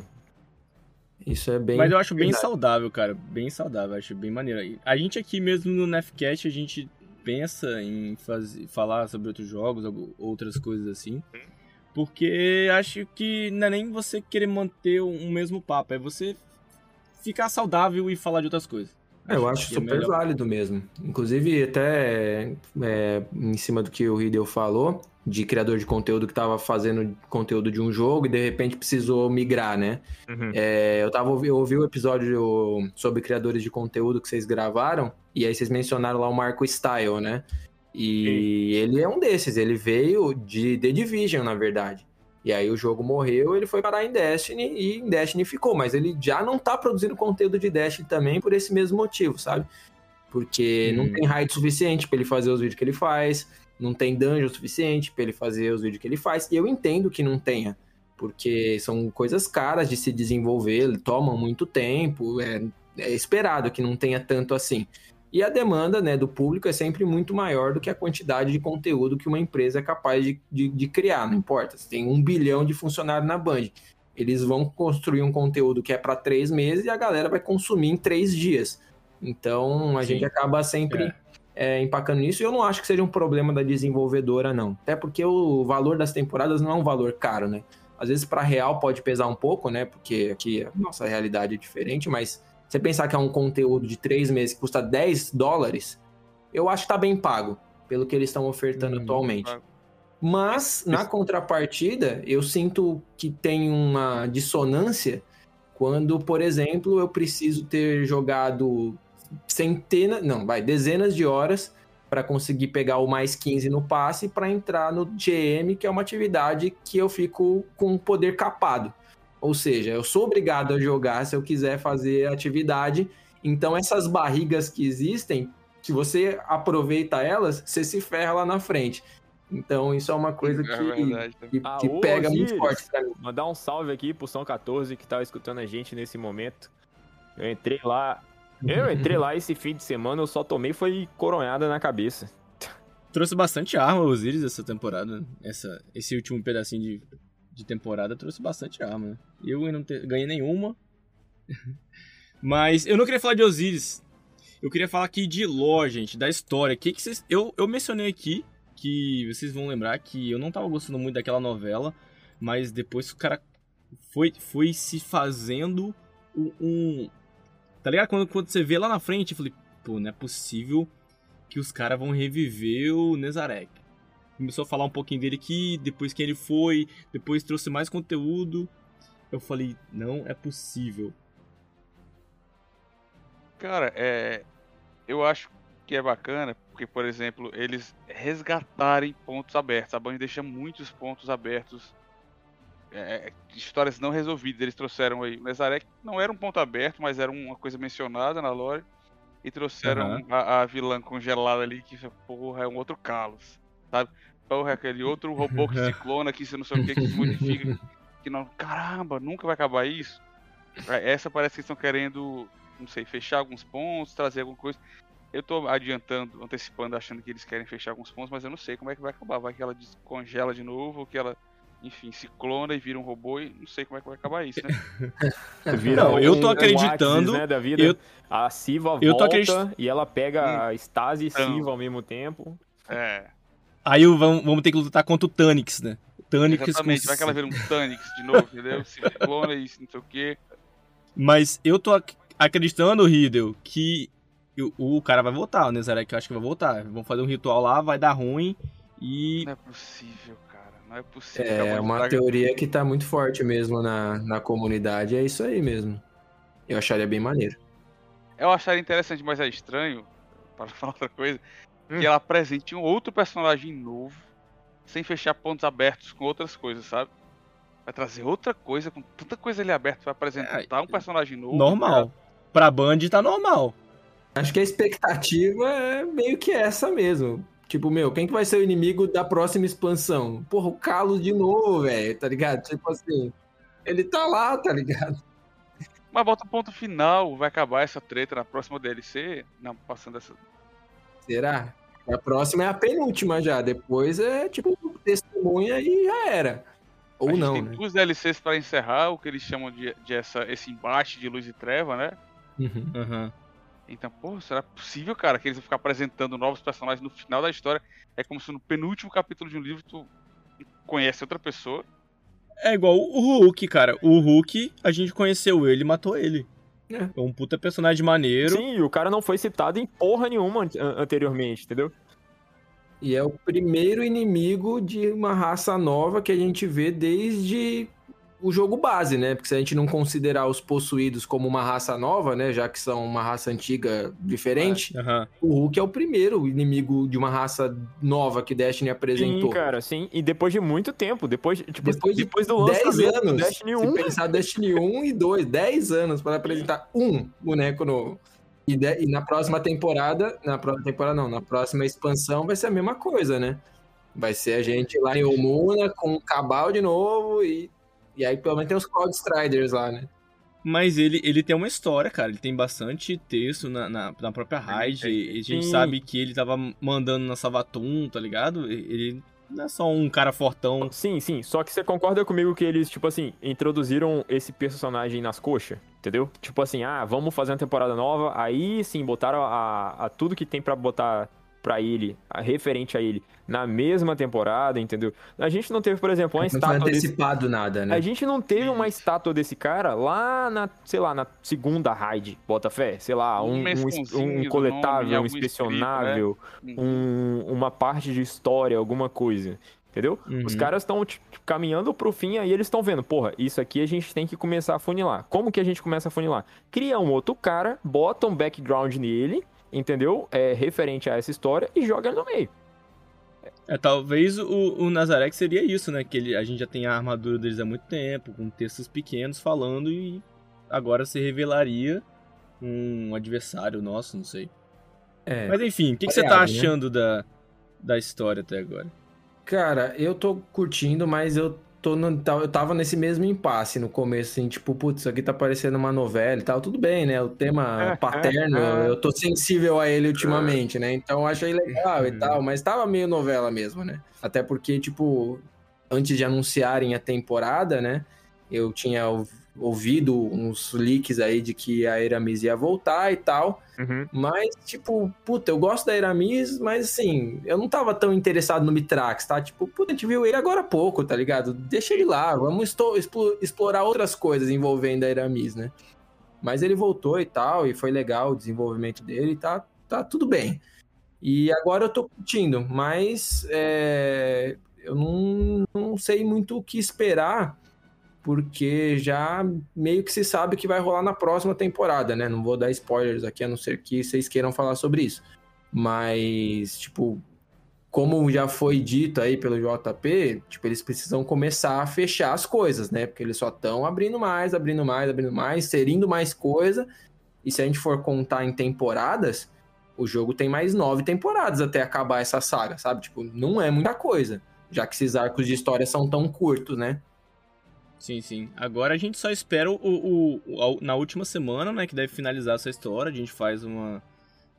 Isso é bem. Mas eu acho bem verdade. saudável, cara. Bem saudável, acho bem maneiro. A gente aqui mesmo no Nefcast, a gente pensa em fazer, falar sobre outros jogos, outras coisas assim. Porque acho que não é nem você querer manter um mesmo papo, é você ficar saudável e falar de outras coisas. É, eu acho é super é válido mesmo. Inclusive, até é, em cima do que o Hideo falou, de criador de conteúdo que estava fazendo conteúdo de um jogo e de repente precisou migrar, né? Uhum. É, eu, tava, eu ouvi o episódio sobre criadores de conteúdo que vocês gravaram, e aí vocês mencionaram lá o Marco Style, né? E Sim. ele é um desses, ele veio de The Division, na verdade. E aí o jogo morreu, ele foi parar em Destiny e em Destiny ficou, mas ele já não tá produzindo conteúdo de Destiny também por esse mesmo motivo, sabe? Porque hum. não tem raid suficiente para ele fazer os vídeos que ele faz, não tem dungeon suficiente para ele fazer os vídeos que ele faz. E eu entendo que não tenha, porque são coisas caras de se desenvolver, tomam muito tempo, é, é esperado que não tenha tanto assim. E a demanda né, do público é sempre muito maior do que a quantidade de conteúdo que uma empresa é capaz de, de, de criar, não importa. Se tem um bilhão de funcionários na Band, eles vão construir um conteúdo que é para três meses e a galera vai consumir em três dias. Então a Sim. gente acaba sempre é. É, empacando nisso. E eu não acho que seja um problema da desenvolvedora, não. Até porque o valor das temporadas não é um valor caro, né? Às vezes para real pode pesar um pouco, né? Porque aqui a nossa realidade é diferente, mas você pensar que é um conteúdo de três meses que custa 10 dólares, eu acho que tá bem pago, pelo que eles estão ofertando hum, atualmente. Mas, na contrapartida, eu sinto que tem uma dissonância quando, por exemplo, eu preciso ter jogado centenas, não, vai, dezenas de horas para conseguir pegar o mais 15 no passe para entrar no GM, que é uma atividade que eu fico com poder capado. Ou seja, eu sou obrigado a jogar se eu quiser fazer atividade. Então, essas barrigas que existem, se você aproveita elas, você se ferra lá na frente. Então, isso é uma coisa é que, que, que pega muito forte pra mim. Mandar um salve aqui pro São 14 que tava escutando a gente nesse momento. Eu entrei lá. Eu entrei lá esse fim de semana, eu só tomei foi coronhada na cabeça. Trouxe bastante arma Osiris essa temporada. Essa, esse último pedacinho de de temporada trouxe bastante arma. Né? Eu não te... ganhei nenhuma. <laughs> Mas eu não queria falar de Osiris. Eu queria falar aqui de lore, gente, da história. Que que vocês... eu, eu mencionei aqui que vocês vão lembrar que eu não tava gostando muito daquela novela, mas depois o cara foi, foi se fazendo um, um. Tá ligado? Quando, quando você vê lá na frente, eu falei, pô, não é possível que os caras vão reviver o Nezarek começou a falar um pouquinho dele aqui, depois que ele foi, depois trouxe mais conteúdo. Eu falei, não é possível. Cara, é. Eu acho que é bacana, porque, por exemplo, eles resgatarem pontos abertos. A Band deixa muitos pontos abertos. É, é histórias não resolvidas. Eles trouxeram aí. O Nezarek não era um ponto aberto, mas era uma coisa mencionada na lore. E trouxeram uhum. a, a, vilã congelada ali, que porra, é um outro Kalos sabe? Porra, aquele outro robô que se <laughs> clona, que você não sabe o que, que se modifica. Que não. Caramba, nunca vai acabar isso. É, essa parece que estão querendo, não sei, fechar alguns pontos, trazer alguma coisa. Eu tô adiantando, antecipando, achando que eles querem fechar alguns pontos, mas eu não sei como é que vai acabar. Vai que ela descongela de novo, ou que ela, enfim, se clona e vira um robô e não sei como é que vai acabar isso, né? <laughs> Vira não, um, eu tô acreditando. Um Axis, né, da vida. Eu, a Siva eu volta e ela pega hum. a Stasi e então, Siva ao mesmo tempo. É. Aí vamos, vamos ter que lutar contra o Tanix, né? Tanix Exatamente, com... vai que ela vira um <laughs> Tanix de novo, entendeu? Se clona isso, não sei o quê. Mas eu tô acreditando, Riddle, que o, o cara vai voltar, o Nezarek eu acho que vai voltar. Vamos fazer um ritual lá, vai dar ruim e. Não é possível, cara. Não é possível. É uma teoria que tá muito forte mesmo na, na comunidade. É isso aí mesmo. Eu acharia bem maneiro. Eu acharia interessante, mas é estranho, <laughs> para falar outra coisa, hum. que ela apresente um outro personagem novo, sem fechar pontos abertos com outras coisas, sabe? Vai trazer outra coisa, com tanta coisa ali aberta, vai apresentar é, um personagem novo. Normal. Cara. Pra Band tá normal. Acho que a expectativa é meio que essa mesmo. Tipo, meu, quem que vai ser o inimigo da próxima expansão? Porra, o Carlos de novo, velho, tá ligado? Tipo assim, ele tá lá, tá ligado? Mas bota o ponto final, vai acabar essa treta na próxima DLC, não, passando essa, Será? A próxima é a penúltima já. Depois é tipo testemunha e já era. Ou a não. Tem né? duas DLCs para encerrar, o que eles chamam de, de essa, esse embate de luz e treva, né? Uhum. Uhum. Então, pô, será possível, cara, que eles vão ficar apresentando novos personagens no final da história? É como se no penúltimo capítulo de um livro tu conhece outra pessoa É igual o Hulk, cara. O Hulk, a gente conheceu ele e matou ele. É. É um puta personagem maneiro. Sim, e o cara não foi citado em porra nenhuma an- anteriormente, entendeu? E é o primeiro inimigo de uma raça nova que a gente vê desde o jogo base, né? Porque se a gente não considerar os possuídos como uma raça nova, né? Já que são uma raça antiga diferente, Aham. o Hulk é o primeiro inimigo de uma raça nova que Destiny apresentou. Sim, cara, sim. E depois de muito tempo, depois, tipo, Depois depois, de do 10 lançamento do anos. Destiny Se 1, pensar Destiny 1 e 2, 10 anos para apresentar um boneco novo. E, de- e na próxima temporada, na próxima temporada não, na próxima expansão vai ser a mesma coisa, né? Vai ser a gente lá em Omuna com o Cabal de novo e, e aí pelo menos tem os Cloud Striders lá, né? Mas ele, ele tem uma história, cara. Ele tem bastante texto na, na, na própria raid. E a gente Sim. sabe que ele tava mandando na Savatum, tá ligado? E- Ele não é só um cara fortão. Sim, sim. Só que você concorda comigo que eles, tipo assim, introduziram esse personagem nas coxas, entendeu? Tipo assim, ah, vamos fazer uma temporada nova. Aí sim, botaram a, a tudo que tem pra botar pra ele, referente a ele, na mesma temporada, entendeu? A gente não teve, por exemplo, uma não foi estátua desse. antecipado nada, né? A gente não teve uma estátua desse cara lá na, sei lá, na segunda raid, bota fé, sei lá, Um um, um, um coletável, nome, um inspecionável, escrito, né? Uhum. um- uma parte de história, alguma coisa. Entendeu? Uhum. Os caras estão caminhando pro fim, aí eles estão vendo, porra, isso aqui a gente tem que começar a funilar. Como que a gente começa a funilar? Cria um outro cara, bota um background nele, entendeu? É referente a essa história e joga ele no meio. É, talvez o, o Nazarek seria isso, né? Que ele, a gente já tem a armadura deles há muito tempo, com textos pequenos falando, e agora se revelaria um adversário nosso, não sei. É. Mas enfim, o que, que você tá né? achando da, da história até agora? Cara, eu tô curtindo, mas eu tô no, tá- eu tava nesse mesmo impasse no começo, assim, tipo, putz, isso aqui tá parecendo uma novela e tal. Tudo bem, né? O tema paterno, eu tô sensível a ele ultimamente, né? Então eu achei legal e tal, mas tava meio novela mesmo, né? Até porque, tipo, antes de anunciarem a temporada, né? Eu tinha ouvido uns leaks aí de que a Eramis ia voltar e tal. Mas, tipo, puta, eu gosto da Eramis, mas assim, eu não tava tão interessado no Mitrax, tá? Tipo, puta, a gente viu ele agora há pouco, tá ligado? Deixa ele lá, vamos explorar outras coisas envolvendo a Eramis, né? Mas ele voltou e tal, e foi legal o desenvolvimento dele, tá, tá tudo bem. E agora eu tô curtindo, mas é, eu não, não sei muito o que esperar, porque já meio que se sabe que vai rolar na próxima temporada, né? Não vou dar spoilers aqui, a não ser que vocês queiram falar sobre isso. Mas, tipo, como já foi dito aí pelo JP, tipo, eles precisam começar a fechar as coisas, né? Porque eles só estão abrindo mais, abrindo mais, abrindo mais, serindo mais coisa. E se a gente for contar em temporadas, o jogo tem mais nove temporadas até acabar essa saga, sabe? Tipo, não é muita coisa, já que esses arcos de história são tão curtos, né? Sim, sim. Agora a gente só espera o, o, o- a- na última semana, né, que deve finalizar essa história. A gente faz uma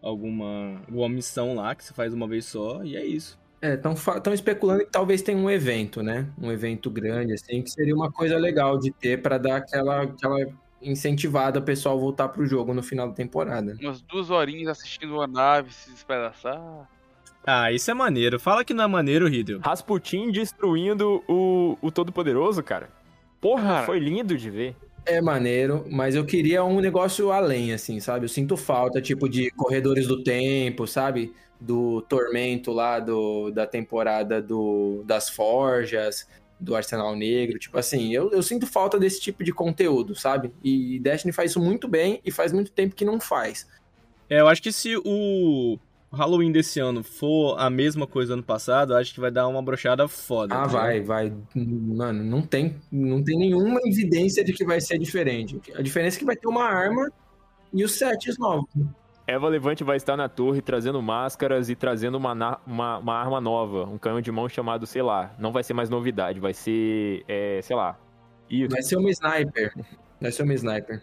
alguma, alguma missão lá que você faz uma vez só e é isso. É, estão especulando que talvez tenha um evento, né? Um evento grande, assim, que seria uma coisa legal de ter pra dar aquela, aquela incentivada o pessoal voltar pro jogo no final da temporada. Umas duas horinhas assistindo uma nave se despedaçar. Ah, isso é maneiro. Fala que não é maneiro, Riddle. Rasputin destruindo o, o Todo-Poderoso, cara. Porra, foi lindo de ver. É maneiro, mas eu queria um negócio além, assim, sabe? Eu sinto falta, tipo, de Corredores do Tempo, sabe? Do Tormento lá do, da temporada do, das Forjas, do Arsenal Negro. Tipo assim, eu, eu sinto falta desse tipo de conteúdo, sabe? E Destiny faz isso muito bem e faz muito tempo que não faz. É, eu acho que se o Halloween desse ano for a mesma coisa do ano passado, eu acho que vai dar uma brochada foda. Ah, tá vai, vai. Mano, não tem, não tem nenhuma evidência de que vai ser diferente. A diferença é que vai ter uma arma e os sets novos. Eva Levante vai estar na torre trazendo máscaras e trazendo uma, uma, uma arma nova, um canhão de mão chamado, sei lá, não vai ser mais novidade, vai ser, é, sei lá, isso, Vai ser uma sniper. Vai ser uma sniper.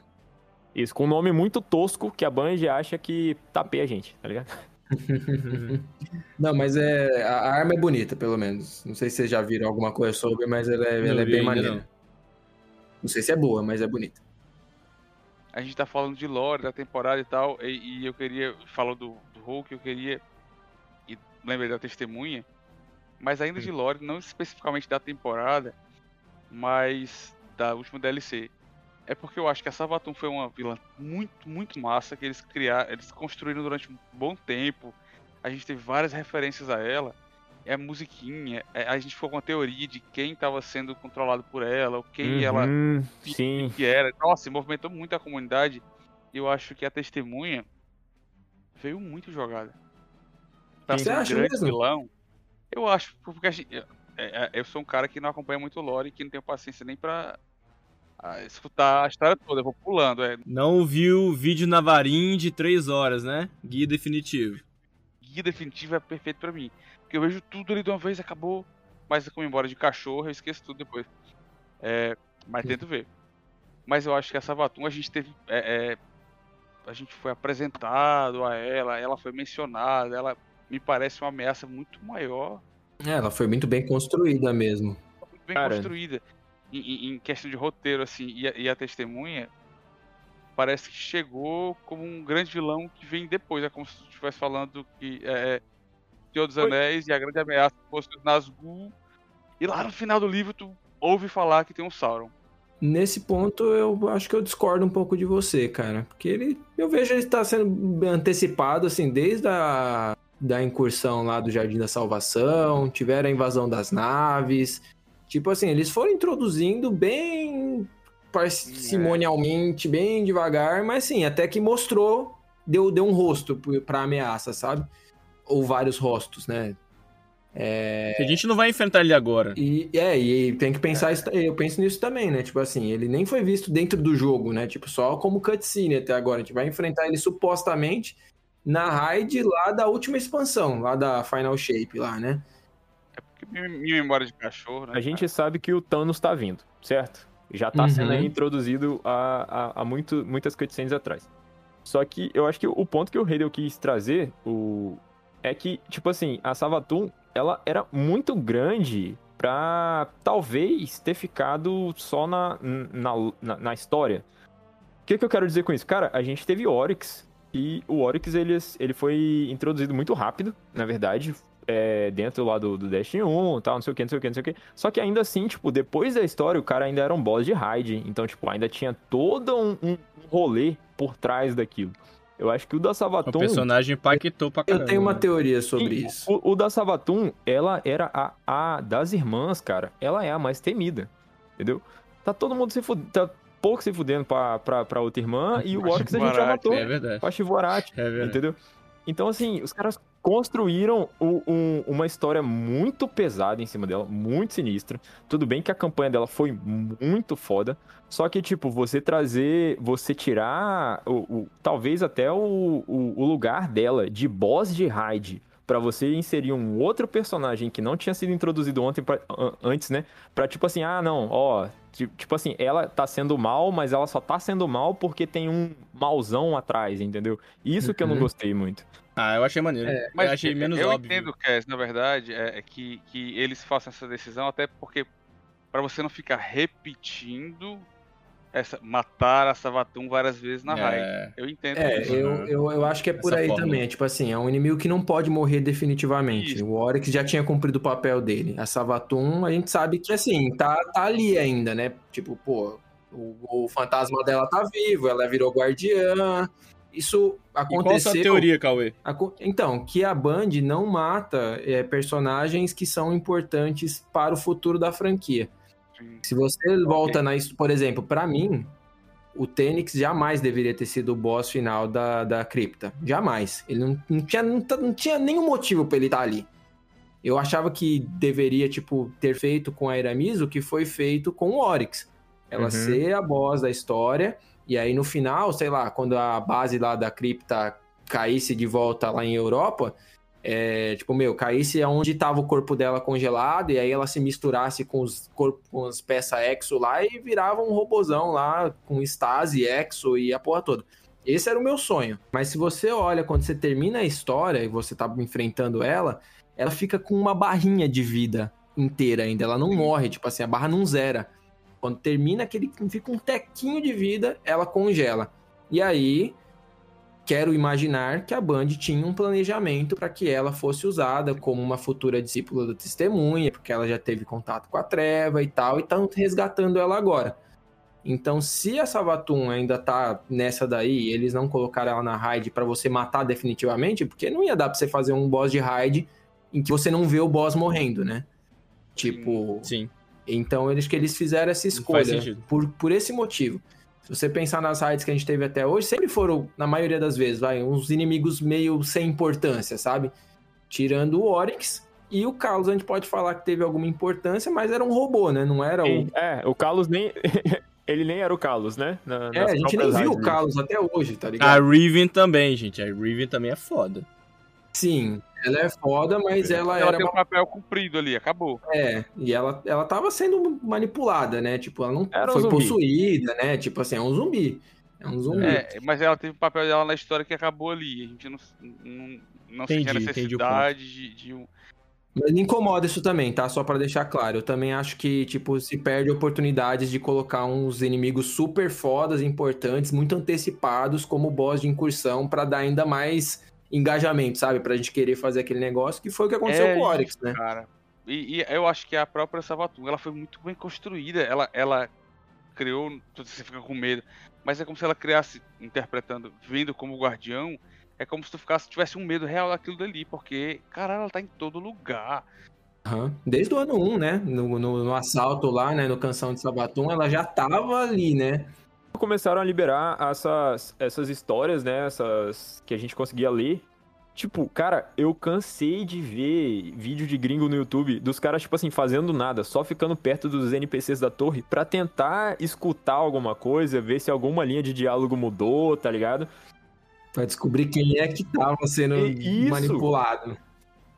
isso, com um nome muito tosco que a Band acha que tapeia a gente, tá ligado? <laughs> Não, mas é, a arma é bonita, pelo menos. Não sei se vocês já viram alguma coisa sobre, mas ela é, ela é bem maneira. não. Não. sei se é boa, mas é bonita. A gente tá falando de lore da temporada e tal, e, e eu queria. Falou do, do Hulk, eu queria. E lembrei da testemunha. Mas ainda de lore, não especificamente da temporada. mas da última DLC. É porque eu acho que a Savatum foi uma vilã muito, muito massa que eles criaram, eles construíram durante um bom tempo. A gente teve várias referências a ela. É musiquinha, é, a gente ficou com a teoria de quem estava sendo controlado por ela, ou quem Uhum, ela Sim. que era. Nossa, movimentou muito a comunidade. E eu acho que a testemunha veio muito jogada. Pra Você ser um acha grande mesmo? vilão. Eu acho, porque a gente- é, é, eu sou um cara que não acompanha muito o lore e que não tenho paciência nem pra ah, escutar a história toda. Eu vou pulando. É, Não viu o vídeo na Varim de 3 horas, né? Guia definitivo. guia definitivo é perfeito pra mim. Porque eu vejo tudo ali de uma vez, acabou. Mas como embora de cachorro, eu esqueço tudo depois. É, mas tento ver. Mas eu acho que essa Vatum a gente teve. é, é, a gente foi apresentado a ela, ela foi mencionada, ela me parece uma ameaça muito maior, É, ela foi muito bem construída mesmo. muito bem Cara. construída. Em, em- questão de roteiro, assim, e a, e a testemunha parece que chegou como um grande vilão que vem depois. É como se tu estivesse falando que é, é, Senhor dos Foi. Anéis e a grande ameaça fosse os Nazgûl. E lá no final do livro tu ouve falar que tem um Sauron. Nesse ponto, eu acho que eu discordo um pouco de você, cara. Porque ele, eu vejo ele estar sendo antecipado, assim, desde a da incursão lá do Jardim da Salvação, tiveram a invasão das naves. Tipo assim, eles foram introduzindo bem parcimonialmente, bem devagar, mas sim, até que mostrou, deu, deu um rosto pra ameaça, sabe? Ou vários rostos, né? Que a gente não vai enfrentar ele agora. E é, e tem que pensar isso, eu penso nisso também, né? Tipo assim, ele nem foi visto dentro do jogo, né? Tipo, só como cutscene até agora. A gente vai enfrentar ele supostamente na raid lá da última expansão, lá da Final Shape lá, né? Minha memória de cachorro, né? A gente sabe que o Thanos tá vindo, certo? Já tá sendo Uhum. aí introduzido há, há, há muito, muitas cutscenes atrás. Só que eu acho que o ponto que o Heidel quis trazer o... é que, tipo assim, a Savatum, ela era muito grande pra talvez ter ficado só na, na, na, na história. O que, que eu quero dizer com isso? Cara, a gente teve Oryx, e o Oryx ele, ele foi introduzido muito rápido, na verdade, é, dentro lá do, do Destiny 1 e tal, não sei o que, não sei o que, não sei o que. Só que ainda assim, tipo, depois da história, o cara ainda era um boss de raid. Então, tipo, ainda tinha todo um, um rolê por trás daquilo. Eu acho que o da O Savatum. personagem impactou pra caramba. Eu tenho uma teoria sobre E isso. O, o da Savatum, ela era a, a das irmãs, cara. Ela é a mais temida. Entendeu? Tá todo mundo se fudendo. Tá pouco se fudendo pra, pra, pra outra irmã. e o Oryx a gente já matou. É verdade. Pra Chivorate. É verdade. Entendeu? Então, assim, os caras construíram o- um- uma história muito pesada em cima dela, muito sinistra. Tudo bem que a campanha dela foi muito foda. Só que, tipo, você trazer, você tirar, o, o- talvez até o, o, lugar dela de boss de raid pra você inserir um outro personagem que não tinha sido introduzido ontem pra- an- antes, né? Pra tipo assim, ah, não, ó, tipo assim, ela tá sendo mal, mas ela só tá sendo mal porque tem um mauzão atrás, entendeu? Isso que eu não Uhum. gostei muito. Ah, eu achei maneiro. Mas eu achei menos eu óbvio. entendo, Cass, na verdade, é, é que, que eles façam essa decisão, até porque pra você não ficar repetindo essa matar a Savatum várias vezes na raid. É, Eu entendo É, isso. eu, eu, eu acho que é por Essa aí fórmula. também. É tipo assim, é um inimigo que não pode morrer definitivamente. Isso. O Oryx já tinha cumprido o papel dele. A Savatum, a gente sabe que assim, tá, tá ali ainda, né? Tipo, pô, o, o fantasma dela tá vivo, ela virou guardiã. Isso E qual a aconteceu. sua teoria, Cauê? Então, que a Band não mata é, personagens que são importantes para o futuro da franquia. Sim. Se você volta na. his- Por exemplo, pra mim, o Tênix jamais deveria ter sido o boss final da, da cripta. Jamais. Ele não, não tinha, não, tá- não tinha nenhum motivo pra ele estar ali. Eu achava que deveria, tipo, ter feito com a Eramis o que foi feito com o Oryx. Ela Uhum. ser a boss da história. E aí, no final, sei lá, quando a base lá da cripta caísse de volta lá em Europa, é, tipo, meu, caísse onde tava o corpo dela congelado, e aí ela se misturasse com os corpos, com as peças exo lá e virava um robozão lá com estase, exo e a porra toda. Esse era o meu sonho. Mas se você olha, quando você termina a história e você tá enfrentando ela, ela fica com uma barrinha de vida inteira ainda. Ela não morre, tipo assim, a barra não zera. Quando termina aquele. fica um tequinho de vida, ela congela. E aí. Quero imaginar que a Band tinha um planejamento para que ela fosse usada como uma futura discípula da testemunha, porque ela já teve contato com a treva e tal, e estão resgatando ela agora. Então, se a Savatun ainda tá nessa daí, eles não colocaram ela na raid para você matar definitivamente, porque não ia dar pra você fazer um boss de raid em que você não vê o boss morrendo, né? Tipo. Sim. Então, eles que eles fizeram essa escolha sentido. por, por esse motivo. Se você pensar nas raids que a gente teve até hoje, sempre foram, na maioria das vezes, vai, uns inimigos meio sem importância, sabe? Tirando o Oryx e o Carlos, a gente pode falar que teve alguma importância, mas era um robô, né? Não era o. É, o Carlos nem. <laughs> Ele nem era o Carlos, né? Na- É, a gente nem viu o. Carlos até hoje, tá A ligado? Riven também, gente. A Riven também é foda. Sim, ela é foda, mas ela Ela era. tem um papel cumprido ali, acabou. É, e ela, ela tava sendo manipulada, né? Tipo, ela não Era um foi zumbi. possuída, né? Tipo assim, é um zumbi. É um zumbi. É, mas ela teve o papel dela na história que acabou ali. A gente não, não, não Entendi, sentia entendi o necessidade de, de um. Mas me incomoda isso também, tá? Só pra deixar claro. Eu também acho que, tipo, se perde oportunidades de colocar uns inimigos super fodas, importantes, muito antecipados, como boss de incursão, pra dar ainda mais engajamento, sabe? Pra gente querer fazer aquele negócio, que foi o que aconteceu É com o Oryx, né? Cara. E, e eu acho que a própria Savatun, ela foi muito bem construída. Ela, ela criou. Você fica com medo. Mas é como se ela criasse, interpretando, vendo como guardião. É como se tu ficasse, tivesse um medo real daquilo dali. Porque, caralho, ela tá em todo lugar. Aham. Desde o ano 1, né? No, no, no assalto lá, né? No Canção de Sabatum, ela já tava ali, né? Começaram a liberar essas, essas histórias, né? Essas que a gente conseguia ler. Tipo, cara, eu cansei de ver vídeo de gringo no YouTube dos caras, tipo assim, fazendo nada, só ficando perto dos NPCs da torre pra tentar escutar alguma coisa, ver se alguma linha de diálogo mudou, tá ligado? Pra descobrir quem é que tava sendo E isso. manipulado.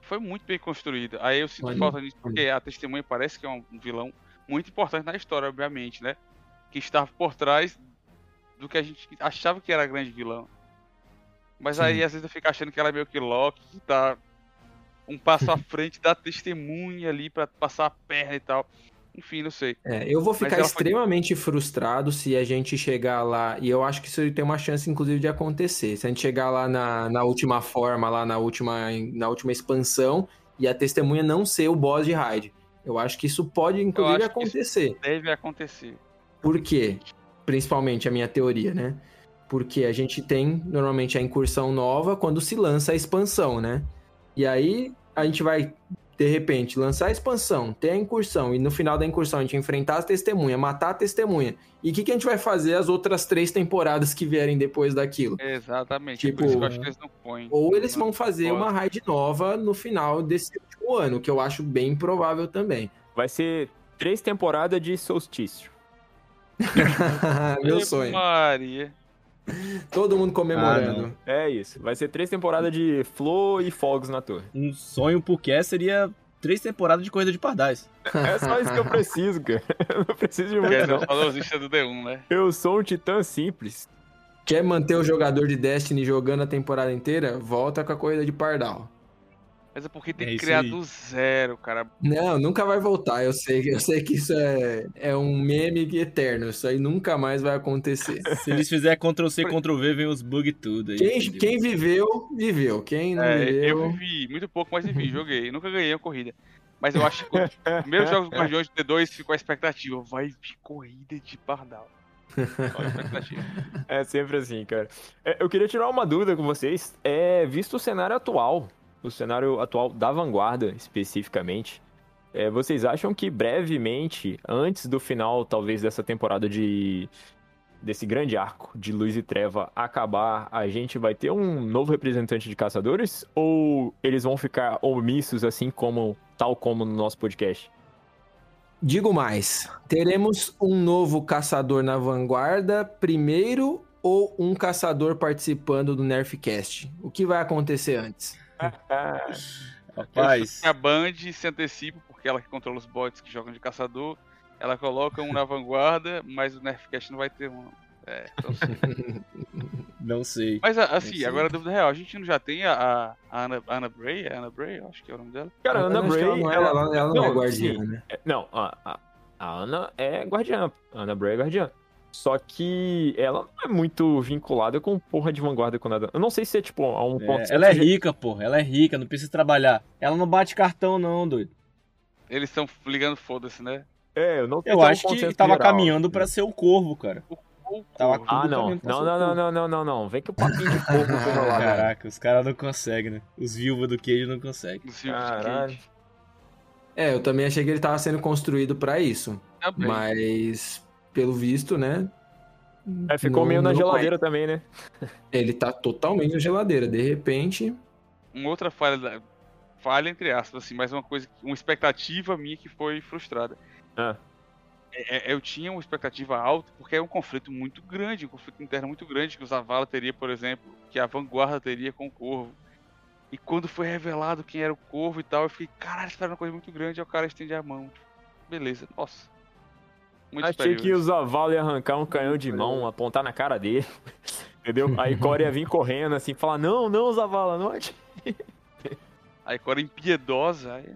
Foi muito bem construída. Aí eu sinto Olha, falta disso, porque a testemunha parece que é um vilão muito importante na história, obviamente, né? Que estava por trás do que a gente achava que era a grande vilã. Mas aí, Sim. às vezes, eu fico achando que ela é meio que Loki, que tá um passo à <laughs> frente da testemunha ali pra passar a perna e tal. Enfim, não sei. É, eu vou ficar ela foi- extremamente frustrado se a gente chegar lá, e eu acho que isso tem uma chance, inclusive, de acontecer. Se a gente chegar lá na, na última forma, lá na última, na última expansão, e a testemunha não ser o boss de raid. Eu acho que isso pode, inclusive, acontecer. Deve acontecer. Por quê? Principalmente a minha teoria, né? Porque a gente tem normalmente a incursão nova quando se lança a expansão, né? E aí a gente vai, de repente, lançar a expansão, ter a incursão, e no final da incursão a gente enfrentar a testemunha, matar a testemunha. E o que, que a gente vai fazer as outras três temporadas que vierem depois daquilo? Exatamente. Tipo, Por isso que eu acho que eles não põem. Ou eles vão fazer uma raid nova no final desse último ano, que eu acho bem provável também. Vai ser três temporadas de solstício. <laughs> Meu sonho. Maria. Todo mundo comemorando. É isso. Vai ser três temporadas de flor e fogos na torre. Um sonho porque seria três temporadas de corrida de pardais. É só isso que eu preciso, cara. <laughs> Eu não preciso de muito, é não. do D1, né? Eu sou um titã simples. Quer manter o jogador de Destiny jogando a temporada inteira? Volta com a corrida de Pardal. Mas é porque tem É que criar aí. do zero, cara. Não, nunca vai voltar. Eu sei, eu sei que isso é, é um meme eterno. Isso aí nunca mais vai acontecer. <laughs> Se eles fizerem Ctrl-C, Ctrl-V, vem os bugs tudo aí. Quem, quem viveu, viveu. Quem não É, viveu. eu vivi muito pouco, mas vivi, joguei. Nunca ganhei a corrida. Mas eu acho que <laughs> os primeiros jogos do Guardiões do D2 ficou a expectativa. Vai vir corrida de pardal. Olha a expectativa. <laughs> É sempre assim, cara. É, eu queria tirar uma dúvida com vocês. É, visto o cenário atual, o cenário atual da vanguarda especificamente, é, vocês acham que brevemente, antes do final, talvez, dessa temporada de. desse grande arco de Luz e Treva acabar, a gente vai ter um novo representante de caçadores? Ou eles vão ficar omissos, assim como. tal como no nosso podcast? Digo mais: teremos um novo caçador na vanguarda primeiro ou um caçador participando do Nerfcast? O que vai acontecer antes? <laughs> Ah, Rapaz, A Band se antecipa, porque ela que controla os bots que jogam de caçador. Ela coloca um na <laughs> vanguarda, mas o Nerfcast não vai ter um. É, então sim. <laughs> não sei. Mas a- assim, sei. agora a dúvida real, a gente não já tem a, a, Ana, a Ana Bray? É Ana Bray, eu acho que é o nome dela. cara, a Ana Bray. ela não é, ela- ela- não é Não, guardiã, sim. né? É, Não, a, a, a Ana é guardiã. A Ana Bray é guardiã. Só que ela não é muito vinculada com porra de vanguarda com nada. Eu não sei se é tipo a um É, ponto. ela é rica, porra. Ela é rica, não precisa trabalhar. Ela não bate cartão, não, doido. Eles estão ligando foda-se, né? É, eu não Eu é um acho que consenso tava geral. caminhando pra ser o corvo, cara. Tava corvo. tudo Ah, não. Não, não, o não, corvo. não, não, não, não. Vem que o papinho de pro meu lado. cara. Caraca, os caras não conseguem, né? Os viúvas do queijo não conseguem. De Caralho. Kate. É, eu também achei que ele tava sendo construído pra isso. Também. Mas, pelo visto, né? É, ficou não- meio na geladeira também, né? Ele tá totalmente na geladeira. De repente, Uma outra falha, da- falha entre aspas, assim, mas uma coisa, uma expectativa minha que foi frustrada. Ah. É, é, eu tinha uma expectativa alta porque é um conflito muito grande, um conflito interno muito grande que o Zavala teria, por exemplo, que a Vanguarda teria com o Corvo. E quando foi revelado quem era o Corvo e tal, eu fiquei, caralho, esperando uma coisa muito grande, aí o cara estende a mão. Beleza, nossa. Muito Achei superior. que o Zavala ia arrancar um canhão de mão, apontar na cara dele. <laughs> Entendeu? Aí Core ia vir correndo assim, falar: Não, não, Zavala, não atire. <laughs> Aí agora impiedosa, aí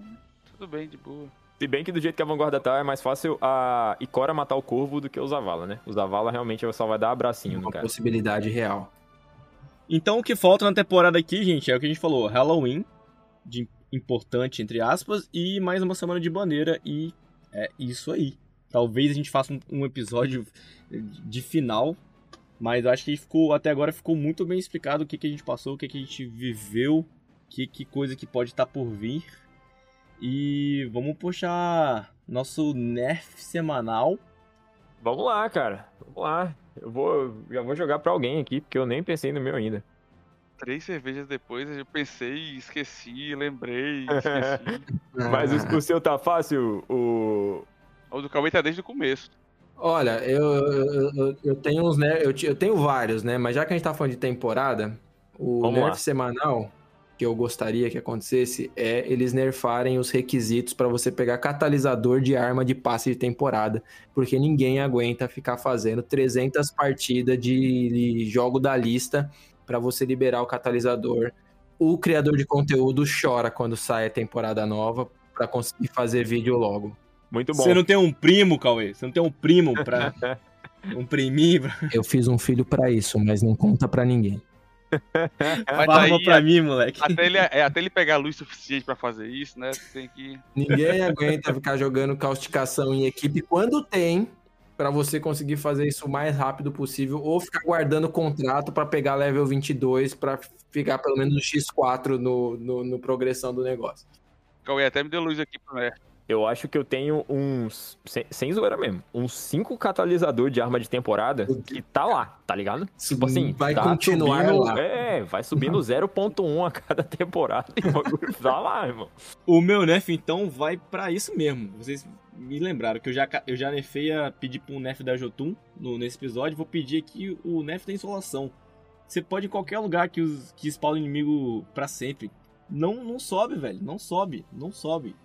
tudo bem, de boa. Se bem que do jeito que a vanguarda tá, é mais fácil a Ikora matar o corvo do que o Zavala, né? O Zavala realmente só vai dar abracinho no uma cara. possibilidade real. Então o que falta na temporada aqui, gente, é o que a gente falou: Halloween, de importante, entre aspas, e mais uma semana de bandeira, e é isso aí. Talvez a gente faça um, um episódio de final, mas eu acho que ficou, até agora ficou muito bem explicado o que, que a gente passou, o que, que a gente viveu, que, que coisa que pode estar por vir. E vamos puxar nosso nerf semanal. Vamos lá, cara. Vamos lá. Eu vou, já vou jogar pra alguém aqui, porque eu nem pensei no meu ainda. Três cervejas depois, eu pensei, esqueci, lembrei, <laughs> esqueci. Mas o, o seu tá fácil, o. o do Cauê tá desde o começo. Olha, eu, eu, eu- eu tenho uns ner- eu, ti- eu tenho vários, né? Mas já que a gente tá falando de temporada, o Vamos nerf lá. semanal que eu gostaria que acontecesse é eles nerfarem os requisitos pra você pegar catalisador de arma de passe de temporada, porque ninguém aguenta ficar fazendo 300 partidas de, de jogo da lista pra você liberar o catalisador. O criador de conteúdo chora quando sai a temporada nova pra conseguir fazer vídeo logo. Muito bom. Você não tem um primo, Cauê? Você não tem um primo pra. <laughs> um priminho pra. Eu fiz um filho pra isso, mas não conta pra ninguém. <laughs> Mas Farma aí, pra mim, moleque. até ele, é, até ele pegar a luz suficiente pra fazer isso, né? Tem que. Ninguém aguenta ficar jogando causticação em equipe quando tem, pra você conseguir fazer isso o mais rápido possível, ou ficar guardando contrato pra pegar level 22 pra ficar pelo menos no X4 no, no, no progressão do negócio. Cauê até me deu luz aqui pro Nerf. Eu acho que eu tenho uns. Sem, sem zoeira mesmo. Uns 5 catalisador de arma de temporada que tá lá, tá ligado? Isso Tipo assim, vai tá continuar subindo, lá. É, vai subindo 0.1 a cada <laughs> temporada e o bagulho tá lá, irmão. O meu nerf, então, vai pra isso mesmo. Vocês me lembraram que eu já, eu já nerfei a pedir pra um nerf da Jotun no, nesse episódio. Vou pedir aqui o nerf da insolação. Você pode ir em qualquer lugar que, os, que spawna inimigo pra sempre. Não, não sobe, velho. Não sobe. Não sobe.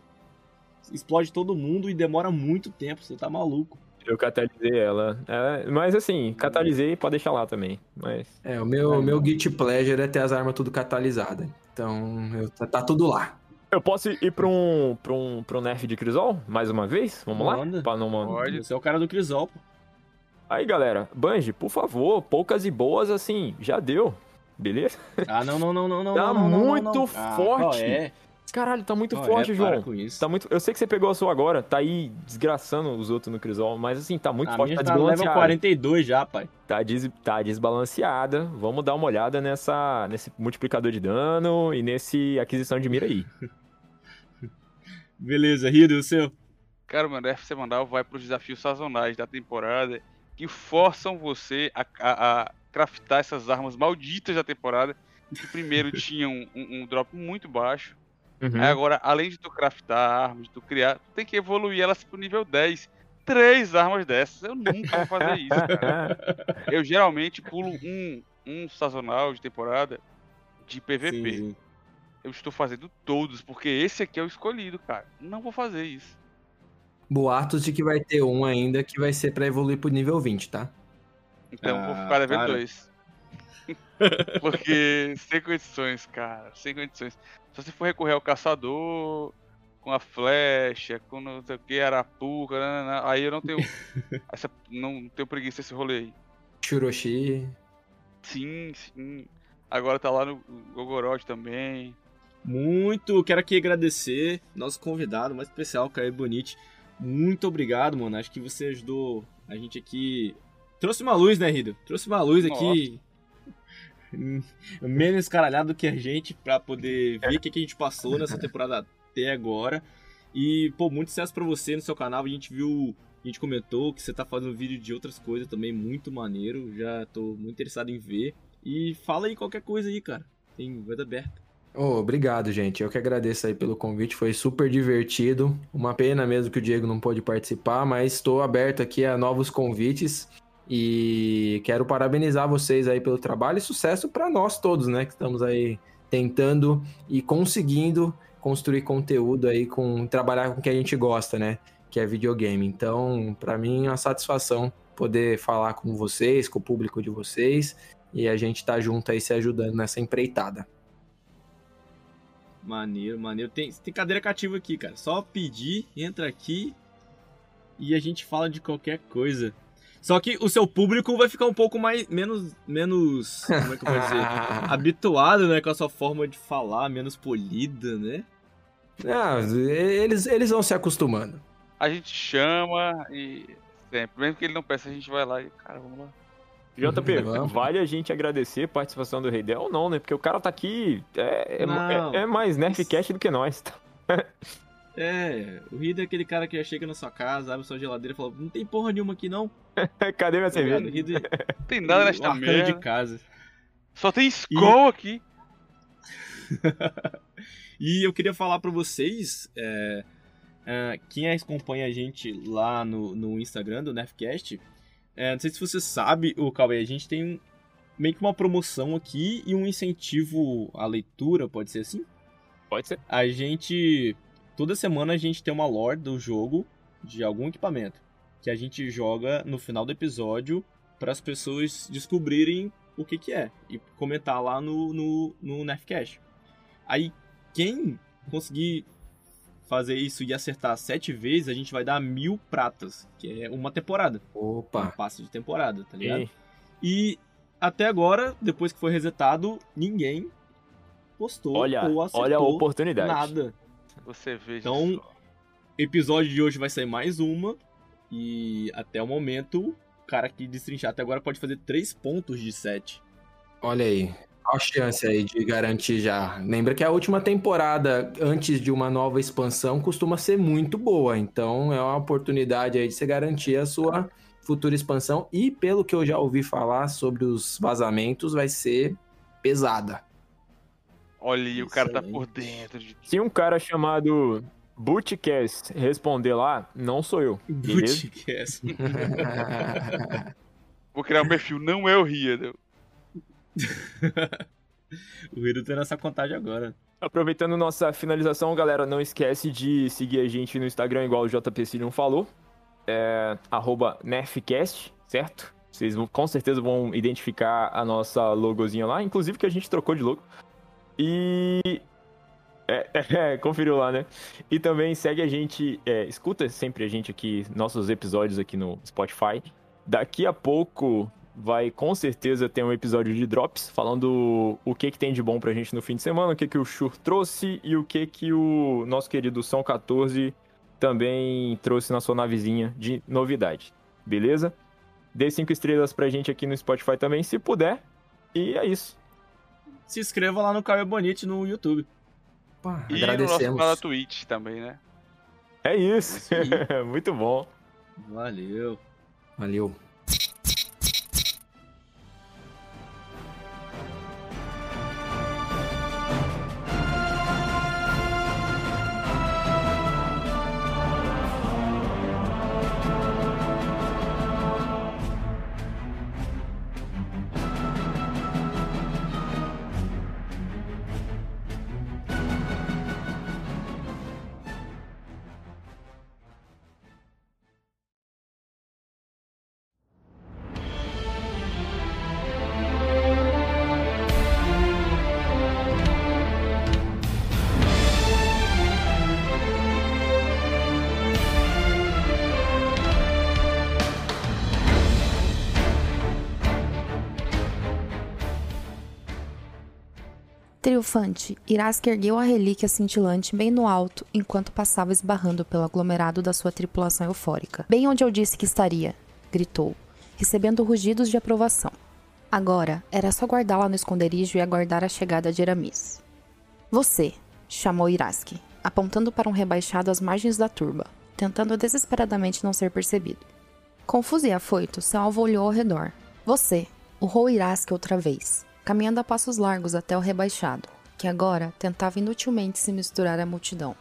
Explode todo mundo e demora muito tempo. Você tá maluco. Eu catalisei ela. É, mas assim, catalisei pode deixar lá também. Mas. É, o meu, É. meu Git Pleasure é ter as armas tudo catalisadas. Então, eu- tá, tudo lá. Eu posso ir pra um, pra um, pra um nerf de Crisol? Mais uma vez? Vamos Manda. lá? Pra não, Pode. Você é o cara do Crisol, pô. Aí, galera, Banji, por favor, poucas e boas assim, já deu. Beleza? Ah, não, não, não, não, não. Tá não, não, não, muito não. Ah, forte. qual é? Caralho, tá muito Qual forte, é? João. com isso. Tá muito... Eu sei que você pegou a sua agora, tá aí desgraçando os outros no Crisol, mas assim, tá muito a forte, minha tá tá no level desbalanceada. 42 já, pai. Tá, des... tá desbalanceada. Vamos dar uma olhada nessa... nesse multiplicador de dano e nesse aquisição de mira aí. <laughs> Beleza, Rido, o seu? Cara, o meu Nerf semanal vai pros desafios sazonais da temporada que forçam você a, a, a craftar essas armas malditas da temporada. Que primeiro <laughs> tinham um, um drop muito baixo. Uhum. Aí agora, além de tu craftar armas, de tu criar, tu tem que evoluir elas pro nível 10. Três armas dessas. Eu nunca vou fazer isso, <laughs> cara. Eu geralmente pulo um, um sazonal de temporada de PVP. Sim, sim. Eu estou fazendo todos, porque esse aqui é o escolhido, cara. Não vou fazer isso. Boatos de que vai ter um ainda que vai ser pra evoluir pro nível 20, tá? Então Ah, vou ficar devendo cara. dois. <laughs> porque sem condições, cara. Sem condições. Se você for recorrer ao caçador, com a flecha, com não sei o que, arapuca, né, né, né. aí eu não tenho. <laughs> essa, não tenho preguiça desse rolê aí. Churoshi. Sim, sim. Agora tá lá no Gogoroth também. Muito, quero aqui agradecer nosso convidado mais especial, Caio Bonite. Muito obrigado, mano. Acho que você ajudou a gente aqui. Trouxe uma luz, né, Rido? Trouxe uma luz Nossa. aqui. <laughs> Menos escaralhado que a gente pra poder ver o que, que a gente passou nessa temporada até agora. E, pô, muito sucesso pra você no seu canal. A gente viu, a gente comentou que você tá fazendo vídeo de outras coisas também, muito maneiro. Já tô muito interessado em ver. E fala aí qualquer coisa aí, cara. Tem voz aberta. Oh, obrigado, gente. Eu que agradeço aí pelo convite. Foi super divertido. Uma pena mesmo que o Diego não pôde participar, mas estou aberto aqui a novos convites. E quero parabenizar vocês aí pelo trabalho e sucesso para nós todos, né? Que estamos aí tentando e conseguindo construir conteúdo aí com trabalhar com o que a gente gosta, né? Que é videogame. Então, para mim é uma satisfação poder falar com vocês, com o público de vocês e a gente tá junto aí se ajudando nessa empreitada. Maneiro, maneiro. Tem, tem cadeira cativa aqui, cara. Só pedir, entra aqui e a gente fala de qualquer coisa. Só que o seu público vai ficar um pouco mais menos menos, como é que eu vou dizer, <laughs> habituado, né, com a sua forma de falar, menos polida, né? Ah, eles eles vão se acostumando. A gente chama e sempre, mesmo que ele não peça, a gente vai lá e cara, vamos lá. JP, vale a gente agradecer a participação do Rei Del ou não, né? Porque o cara tá aqui. É, é, é mais Nerfcast do que nós. Tá? É, o Rei é aquele cara que já chega na sua casa, abre sua geladeira e fala: Não tem porra nenhuma aqui não. <laughs> Cadê minha tá cerveja? Não <laughs> tem nada nesta merda. de casa. Só tem Skol e... aqui. <laughs> e eu queria falar pra vocês. É, é, quem acompanha a gente lá no, no Instagram do Nerfcast é, não sei se você sabe, o Cauê, a gente tem um, meio que uma promoção aqui e um incentivo à leitura, pode ser assim? Pode ser. A gente. Toda semana a gente tem uma lore do jogo de algum equipamento que a gente joga no final do episódio para as pessoas descobrirem o que, que é e comentar lá no, no, no Nerfcast. Aí, quem conseguir fazer isso e acertar sete vezes, a gente vai dar mil pratas, que é uma temporada. Opa! Um passe de temporada, tá ligado? E, e até agora, depois que foi resetado, ninguém postou olha, ou acertou olha a oportunidade. nada. Você vê Então, episódio de hoje vai sair mais uma. E até o momento, o cara que destrinchar até agora pode fazer três pontos de sete. Olha aí. Qual a chance aí de garantir já? Lembra que a última temporada, antes de uma nova expansão, costuma ser muito boa. Então é uma oportunidade aí de você garantir a sua futura expansão. E pelo que eu já ouvi falar sobre os vazamentos, vai ser pesada. Olha, e o cara tá por dentro. De... Se um cara chamado Bootcast responder lá, não sou eu. Bootcast. <laughs> Vou criar um perfil, não é o Ria. <laughs> o Rido tá nessa contagem agora. Aproveitando nossa finalização, galera, não esquece de seguir a gente no Instagram, igual o JP não falou. É, NerfCast, certo? Vocês vão, com certeza vão identificar a nossa logozinha lá, inclusive que a gente trocou de logo. E. É, é, conferiu lá, né? E também segue a gente, é, escuta sempre a gente aqui, nossos episódios aqui no Spotify. Daqui a pouco vai com certeza ter um episódio de Drops, falando o que, que tem de bom pra gente no fim de semana, o que, que o Shur trouxe e o que, que o nosso querido São 14 também trouxe na sua navezinha de novidade. Beleza? Dê cinco estrelas pra gente aqui no Spotify também, se puder. E é isso. Se inscreva lá no Caio Bonite no YouTube. Pá, e agradecemos. no nosso canal Twitch também, né? É isso. <laughs> Muito bom. Valeu. Valeu. Triunfante, Irask ergueu a relíquia cintilante bem no alto enquanto passava esbarrando pelo aglomerado da sua tripulação eufórica. Bem onde eu disse que estaria, gritou, recebendo rugidos de aprovação. Agora era só guardá-la no esconderijo e aguardar a chegada de Eramis. Você, chamou Irask, apontando para um rebaixado às margens da turba, tentando desesperadamente não ser percebido. Confuso e afoito, seu alvo olhou ao redor. Você, urrou Irask outra vez, caminhando a passos largos até o rebaixado, que agora tentava inutilmente se misturar à multidão.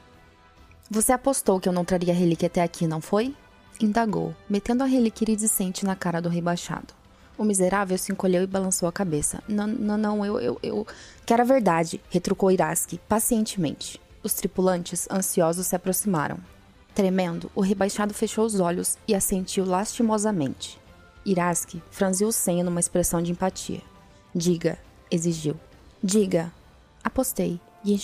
Você apostou que eu não traria a relíquia até aqui, não foi? Indagou, metendo a relíquia iridescente na cara do rebaixado. O miserável se encolheu e balançou a cabeça. Não, não, não, eu, eu, eu. Que era verdade, retrucou Iraski, pacientemente. Os tripulantes, ansiosos, se aproximaram. Tremendo, o rebaixado fechou os olhos e assentiu lastimosamente. Iraski franziu o senho numa expressão de empatia. Diga, exigiu. Diga. Apostei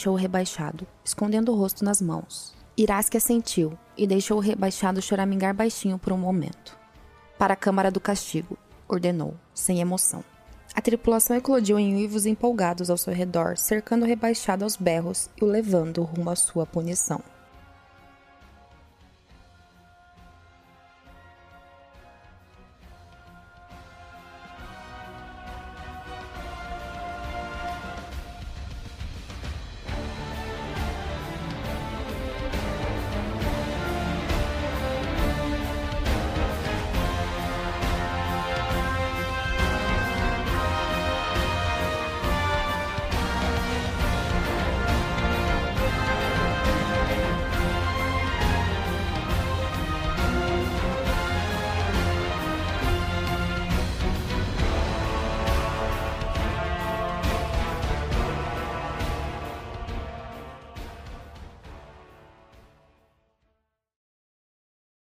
o rebaixado, escondendo o rosto nas mãos. Iraski assentiu e deixou o rebaixado choramingar baixinho por um momento. Para a Câmara do Castigo, ordenou, sem emoção. A tripulação eclodiu em uivos empolgados ao seu redor, cercando o rebaixado aos berros e o levando rumo à sua punição.